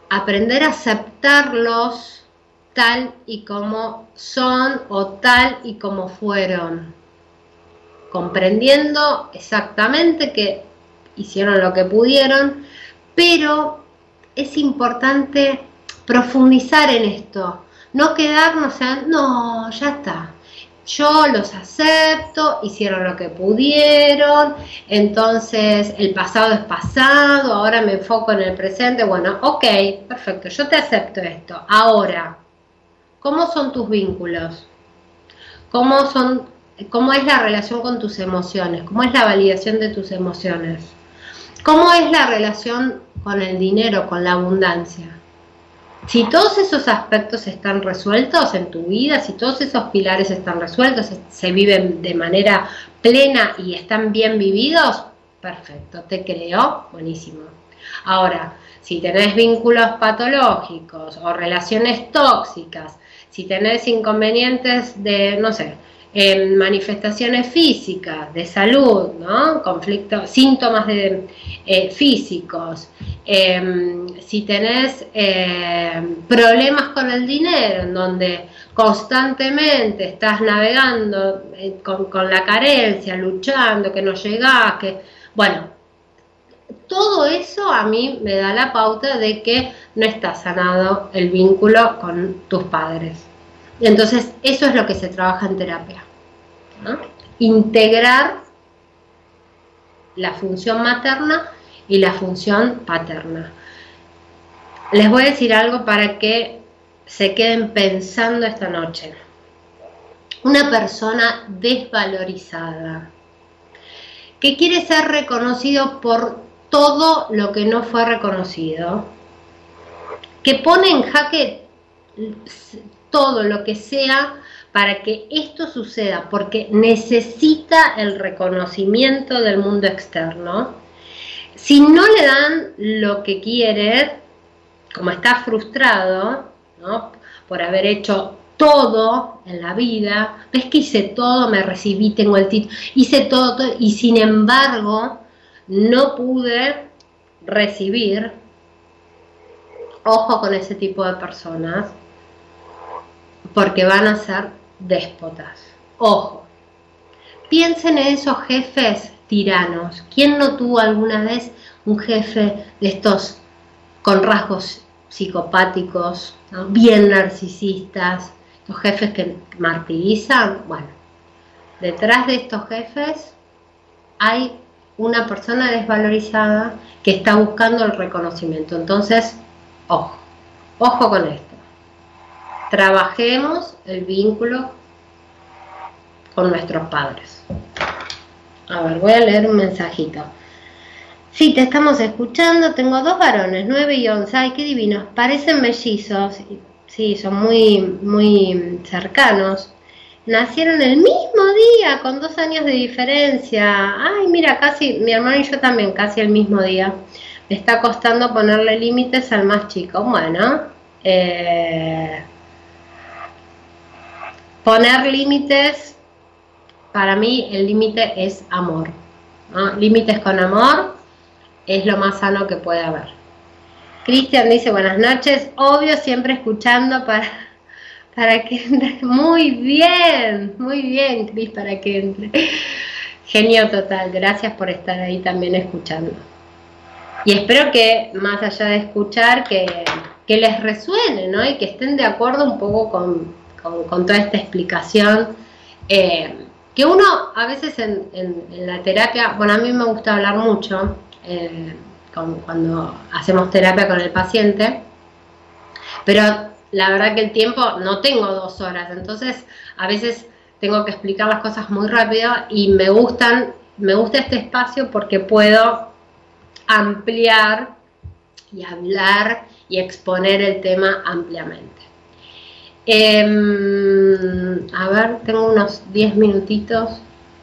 aprender a aceptarlos tal y como son o tal y como fueron comprendiendo exactamente que hicieron lo que pudieron, pero es importante profundizar en esto, No quedarnos en, no, ya está. Yo los acepto, hicieron lo que pudieron, entonces el pasado es pasado, ahora me enfoco en el presente. Bueno, ok, perfecto, yo te acepto esto. Ahora, ¿cómo son tus vínculos? ¿Cómo, son, ¿Cómo es la relación con tus emociones? ¿Cómo es la validación de tus emociones? ¿Cómo es la relación con el dinero, con la abundancia? Si todos esos aspectos están resueltos en tu vida, si todos esos pilares están resueltos, se viven de manera plena y están bien vividos, perfecto, te creo, buenísimo. Ahora, si tenés vínculos patológicos o relaciones tóxicas, si tenés inconvenientes de, no sé, en manifestaciones físicas, de salud, ¿no? conflictos, síntomas de, eh, físicos, em, si tenés em, problemas con el dinero, en donde constantemente estás navegando eh, con, con, la carencia, luchando, que no llegás, que, bueno, todo eso a mí me da la pauta de que no está sanado el vínculo con tus padres. Entonces, eso es lo que se trabaja en terapia. Integrar la función materna y la función paterna. Les voy a decir algo para que se queden pensando esta noche. Una persona desvalorizada, que quiere ser reconocido por todo lo que no fue reconocido, que pone en jaque todo lo que sea para que esto suceda, porque necesita el reconocimiento del mundo externo. Si no le dan lo que quiere, como está frustrado, por haber hecho todo en la vida, ves que hice todo, me recibí, tengo el título, hice todo y sin embargo no pude recibir, ojo con ese tipo de personas, porque van a ser déspotas. Ojo, piensen en esos jefes tiranos. ¿Quién no tuvo alguna vez un jefe de estos con rasgos psicopáticos, bien narcisistas, los jefes que martirizan? Bueno, detrás de estos jefes hay una persona desvalorizada que está buscando el reconocimiento. Entonces, ojo, ojo con esto. Trabajemos el vínculo con nuestros padres. A ver, voy a leer un mensajito. Sí, te estamos escuchando. Tengo dos varones, 9 y 11. Ay, qué divinos. Parecen mellizos. Sí, son muy, muy cercanos. Nacieron el mismo día, con dos años de diferencia. Ay, mira, casi, mi hermano y yo también, casi el mismo día. Me está costando ponerle límites al más chico. Bueno, eh, poner límites, para mí el límite es amor. Límites con amor es lo más sano que puede haber. Cristian dice buenas noches, obvio siempre escuchando para, para que entre. Muy bien, muy bien, Cris, para que entre. Genio total, gracias por estar ahí también escuchando. Y espero que, más allá de escuchar, que, que les resuene, ¿no? Y que estén de acuerdo un poco con, con, toda esta explicación. Eh, que uno a veces en, la terapia, bueno, a mí me gusta hablar mucho eh, cuando hacemos terapia con el paciente, pero la verdad que el tiempo no tengo dos horas, entonces a veces tengo que explicar las cosas muy rápido y me gustan, me gusta este espacio porque puedo ampliar y hablar y exponer el tema ampliamente. Em, a ver, tengo unos 10 minutitos.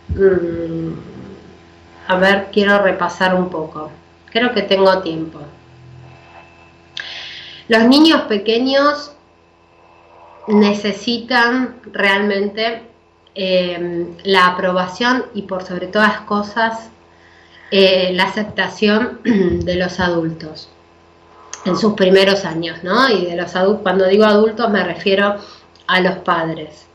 Mm, a ver, quiero repasar un poco. Creo que tengo tiempo. Los niños pequeños necesitan realmente em, la aprobación y por sobre todas cosas eh, la aceptación de los adultos en sus primeros años, ¿no? Y de los adultos, cuando digo adultos me refiero a los padres.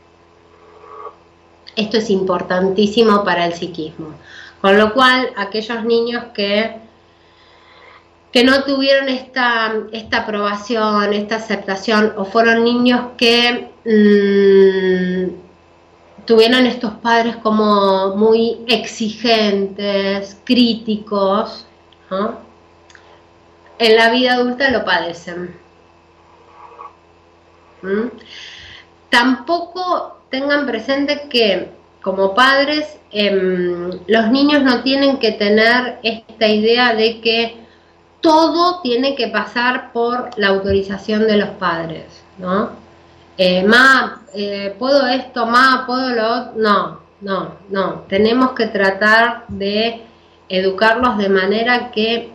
Esto es importantísimo para el psiquismo. Con lo cual, aquellos niños que que no tuvieron esta, esta aprobación, esta aceptación, o fueron niños que mm, tuvieron estos padres como muy exigentes, críticos, en la vida adulta lo padecen. ¿Mm? Tampoco tengan presente que como padres em, los niños no tienen que tener esta idea de que todo tiene que pasar por la autorización de los padres, ¿no? Eh, ma, eh, ¿puedo esto? Ma, ¿puedo lo otro? No, no, no. Tenemos que tratar de educarlos de manera que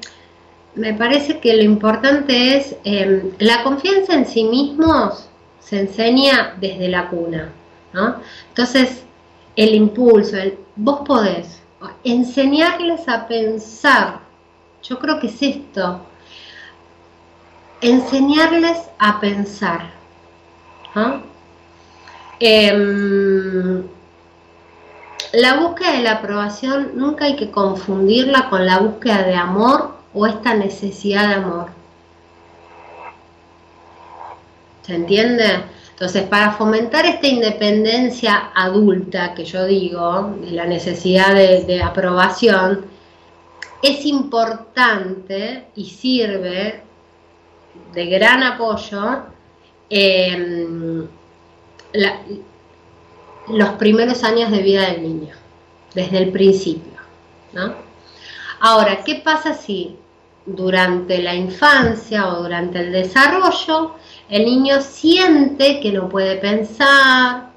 me parece que lo importante es em, la confianza en sí mismos se enseña desde la cuna, ¿no? Entonces, el impulso, el vos podés, enseñarles a pensar, yo creo que es esto, enseñarles a pensar. Em, la búsqueda de la aprobación nunca hay que confundirla con la búsqueda de amor o esta necesidad de amor. ¿Se entiende? Entonces, para fomentar esta independencia adulta que yo digo, de la necesidad de, aprobación, es importante y sirve de gran apoyo em, los primeros años de vida del niño, desde el principio. Ahora, ¿qué pasa si durante la infancia o durante el desarrollo el niño siente que no puede pensar,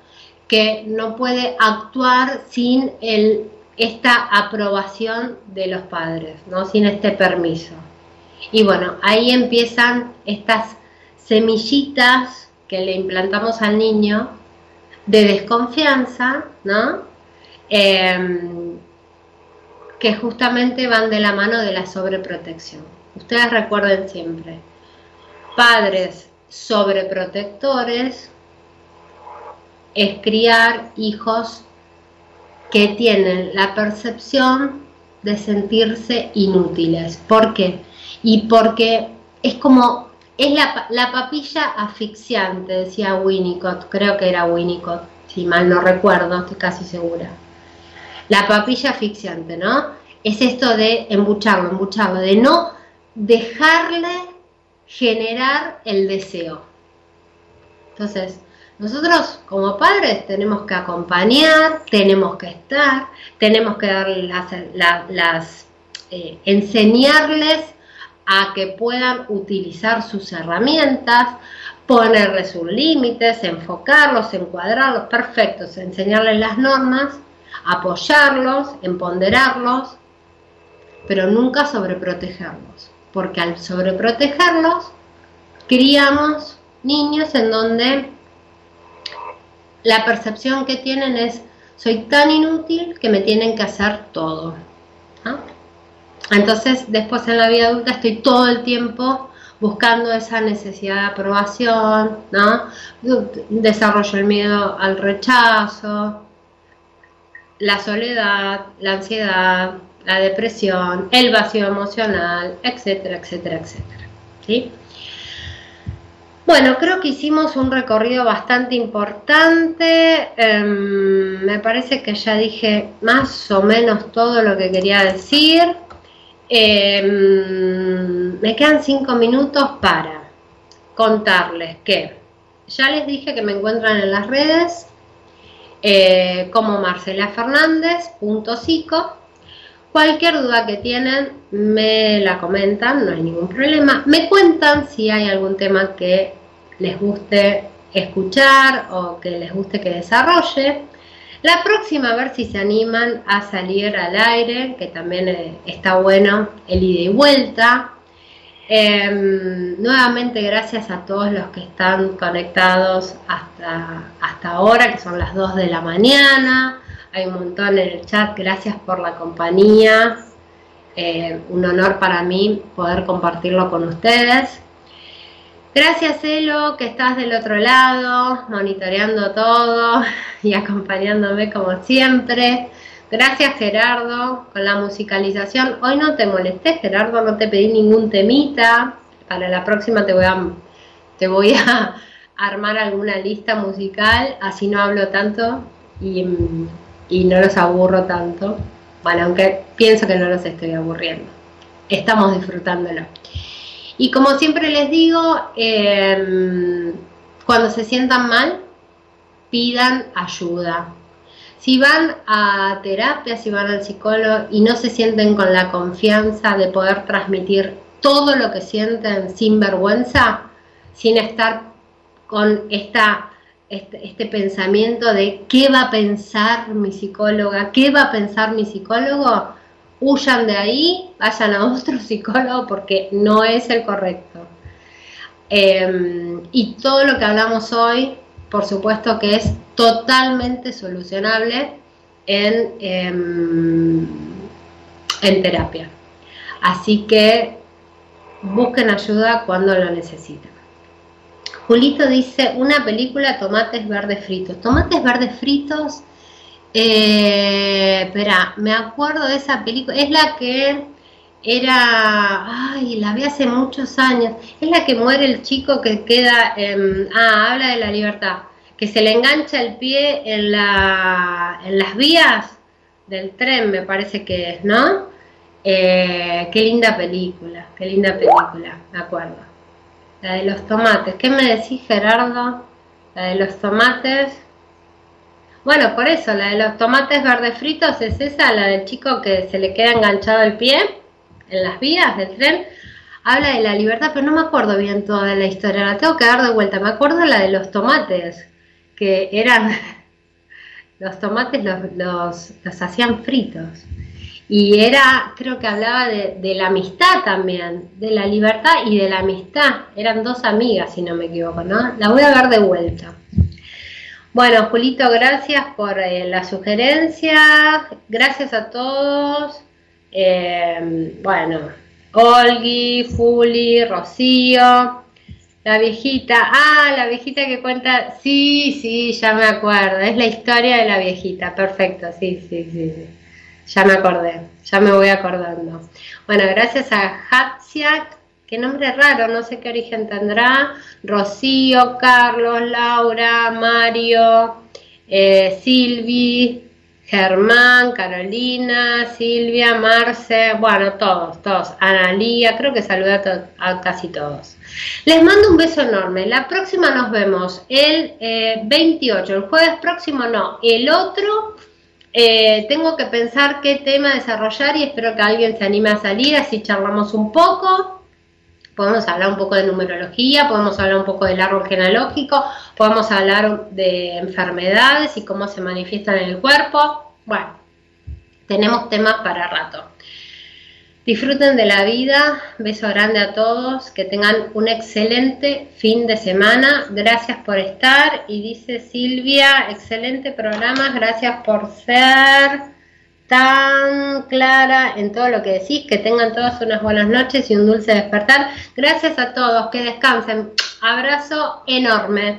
que no puede actuar sin esta aprobación de los padres, ¿no? sin este permiso. Y bueno, ahí empiezan estas semillitas que le implantamos al niño de desconfianza, ¿no? Em, que justamente van de la mano de la sobreprotección. Ustedes recuerden siempre, padres sobreprotectores es criar hijos que tienen la percepción de sentirse inútiles. ¿Por qué? Y porque es como, es la, la papilla asfixiante, decía Winnicott, creo que era Winnicott, si mal no recuerdo, estoy casi segura. La papilla asfixiante, ¿no? Es esto de embucharlo, embucharlo, de no dejarle generar el deseo. Entonces, nosotros como padres tenemos que acompañar, tenemos que estar, tenemos que darles las, eh, enseñarles a que puedan utilizar sus herramientas, ponerles sus límites, enfocarlos, encuadrarlos, perfectos, enseñarles las normas, apoyarlos, empoderarlos, pero nunca sobreprotegerlos porque al sobreprotegerlos, criamos niños en donde la percepción que tienen es soy tan inútil que me tienen que hacer todo. Entonces, después en la vida adulta estoy todo el tiempo buscando esa necesidad de aprobación, ¿no? Desarrollo el miedo al rechazo, la soledad, la ansiedad, la depresión, el vacío emocional, etcétera, etcétera, etcétera. ¿sí? Bueno, creo que hicimos un recorrido bastante importante. Em, me parece que ya dije más o menos todo lo que quería decir. Em, me quedan cinco minutos para contarles que ya les dije que me encuentran en las redes eh, como Marcela Fernández, Cualquier duda que tienen me la comentan, no hay ningún problema. Me cuentan si hay algún tema que les guste escuchar o que les guste que desarrolle. La próxima a ver si se animan a salir al aire, que también eh, está bueno el ida y vuelta. Em, nuevamente gracias a todos los que están conectados hasta, hasta ahora, que son las 2 de la mañana hay un montón en el chat, gracias por la compañía, eh, un honor para mí poder compartirlo con ustedes. Gracias Elo, que estás del otro lado, monitoreando todo y acompañándome como siempre. Gracias Gerardo con la musicalización. Hoy no te molesté Gerardo, no te pedí ningún temita. Para la próxima te voy a, te voy a armar alguna lista musical, así no hablo tanto y, y no los aburro tanto. Bueno, aunque pienso que no los estoy aburriendo. Estamos disfrutándolo. Y como siempre les digo, em, cuando se sientan mal, pidan ayuda. Si van a terapia, si van al psicólogo y no se sienten con la confianza de poder transmitir todo lo que sienten sin vergüenza, sin estar con esta, este, este, pensamiento de qué va a pensar mi psicóloga, qué va a pensar mi psicólogo, huyan de ahí, vayan a otro psicólogo porque no es el correcto. Em, y todo lo que hablamos hoy, por supuesto que es totalmente solucionable en, em, en terapia. Así que busquen ayuda cuando lo necesiten. Julito dice, una película, tomates verdes fritos. Tomates verdes fritos, eh, espera, me acuerdo de esa película, es la que era, ay, la vi hace muchos años, es la que muere el chico que queda, ah, habla de la libertad, que se le engancha el pie en, la, en las vías del tren, me parece que es, ¿no? Eh, qué linda película, qué linda película, me acuerdo. La de los tomates, ¿qué me decís Gerardo? La de los tomates. Bueno, por eso, la de los tomates verdes fritos es esa, la del chico que se le queda enganchado el pie en las vías del tren. Habla de la libertad, pero no me acuerdo bien toda la historia, la tengo que dar de vuelta. Me acuerdo la de los tomates, que eran, los tomates los, los, hacían fritos. Y era, creo que hablaba de, de, la amistad también, de la libertad y de la amistad. Eran dos amigas, si no me equivoco, ¿no? La voy a dar de vuelta. Bueno, Julito, gracias por eh, la sugerencia. Gracias a todos. Eh, bueno, Olgi, Juli, Rocío, la viejita. Ah, la viejita que cuenta. Sí, sí, ya me acuerdo. Es la historia de la viejita. Perfecto, sí, sí, sí. sí. Ya me acordé. Ya me voy acordando. Bueno, gracias a Hatsiak qué nombre raro, no sé qué origen tendrá, Rocío, Carlos, Laura, Mario, eh, Silvi, Germán, Carolina, Silvia, Marce, bueno, todos, todos, Analía, creo que saludé a, casi todos. Les mando un beso enorme, la próxima nos vemos el 28, eh, el jueves próximo no, el otro eh, tengo que pensar qué tema desarrollar y espero que alguien se anime a salir, así charlamos un poco podemos hablar un poco de numerología, podemos hablar un poco del árbol genealógico, podemos hablar de enfermedades y cómo se manifiestan en el cuerpo. Bueno, tenemos temas para rato. Disfruten de la vida, beso grande a todos, que tengan un excelente fin de semana. Gracias por estar y dice Silvia, excelente programa, gracias por ser tan clara en todo lo que decís, que tengan todas unas buenas noches y un dulce despertar. Gracias a todos, que descansen. Abrazo enorme.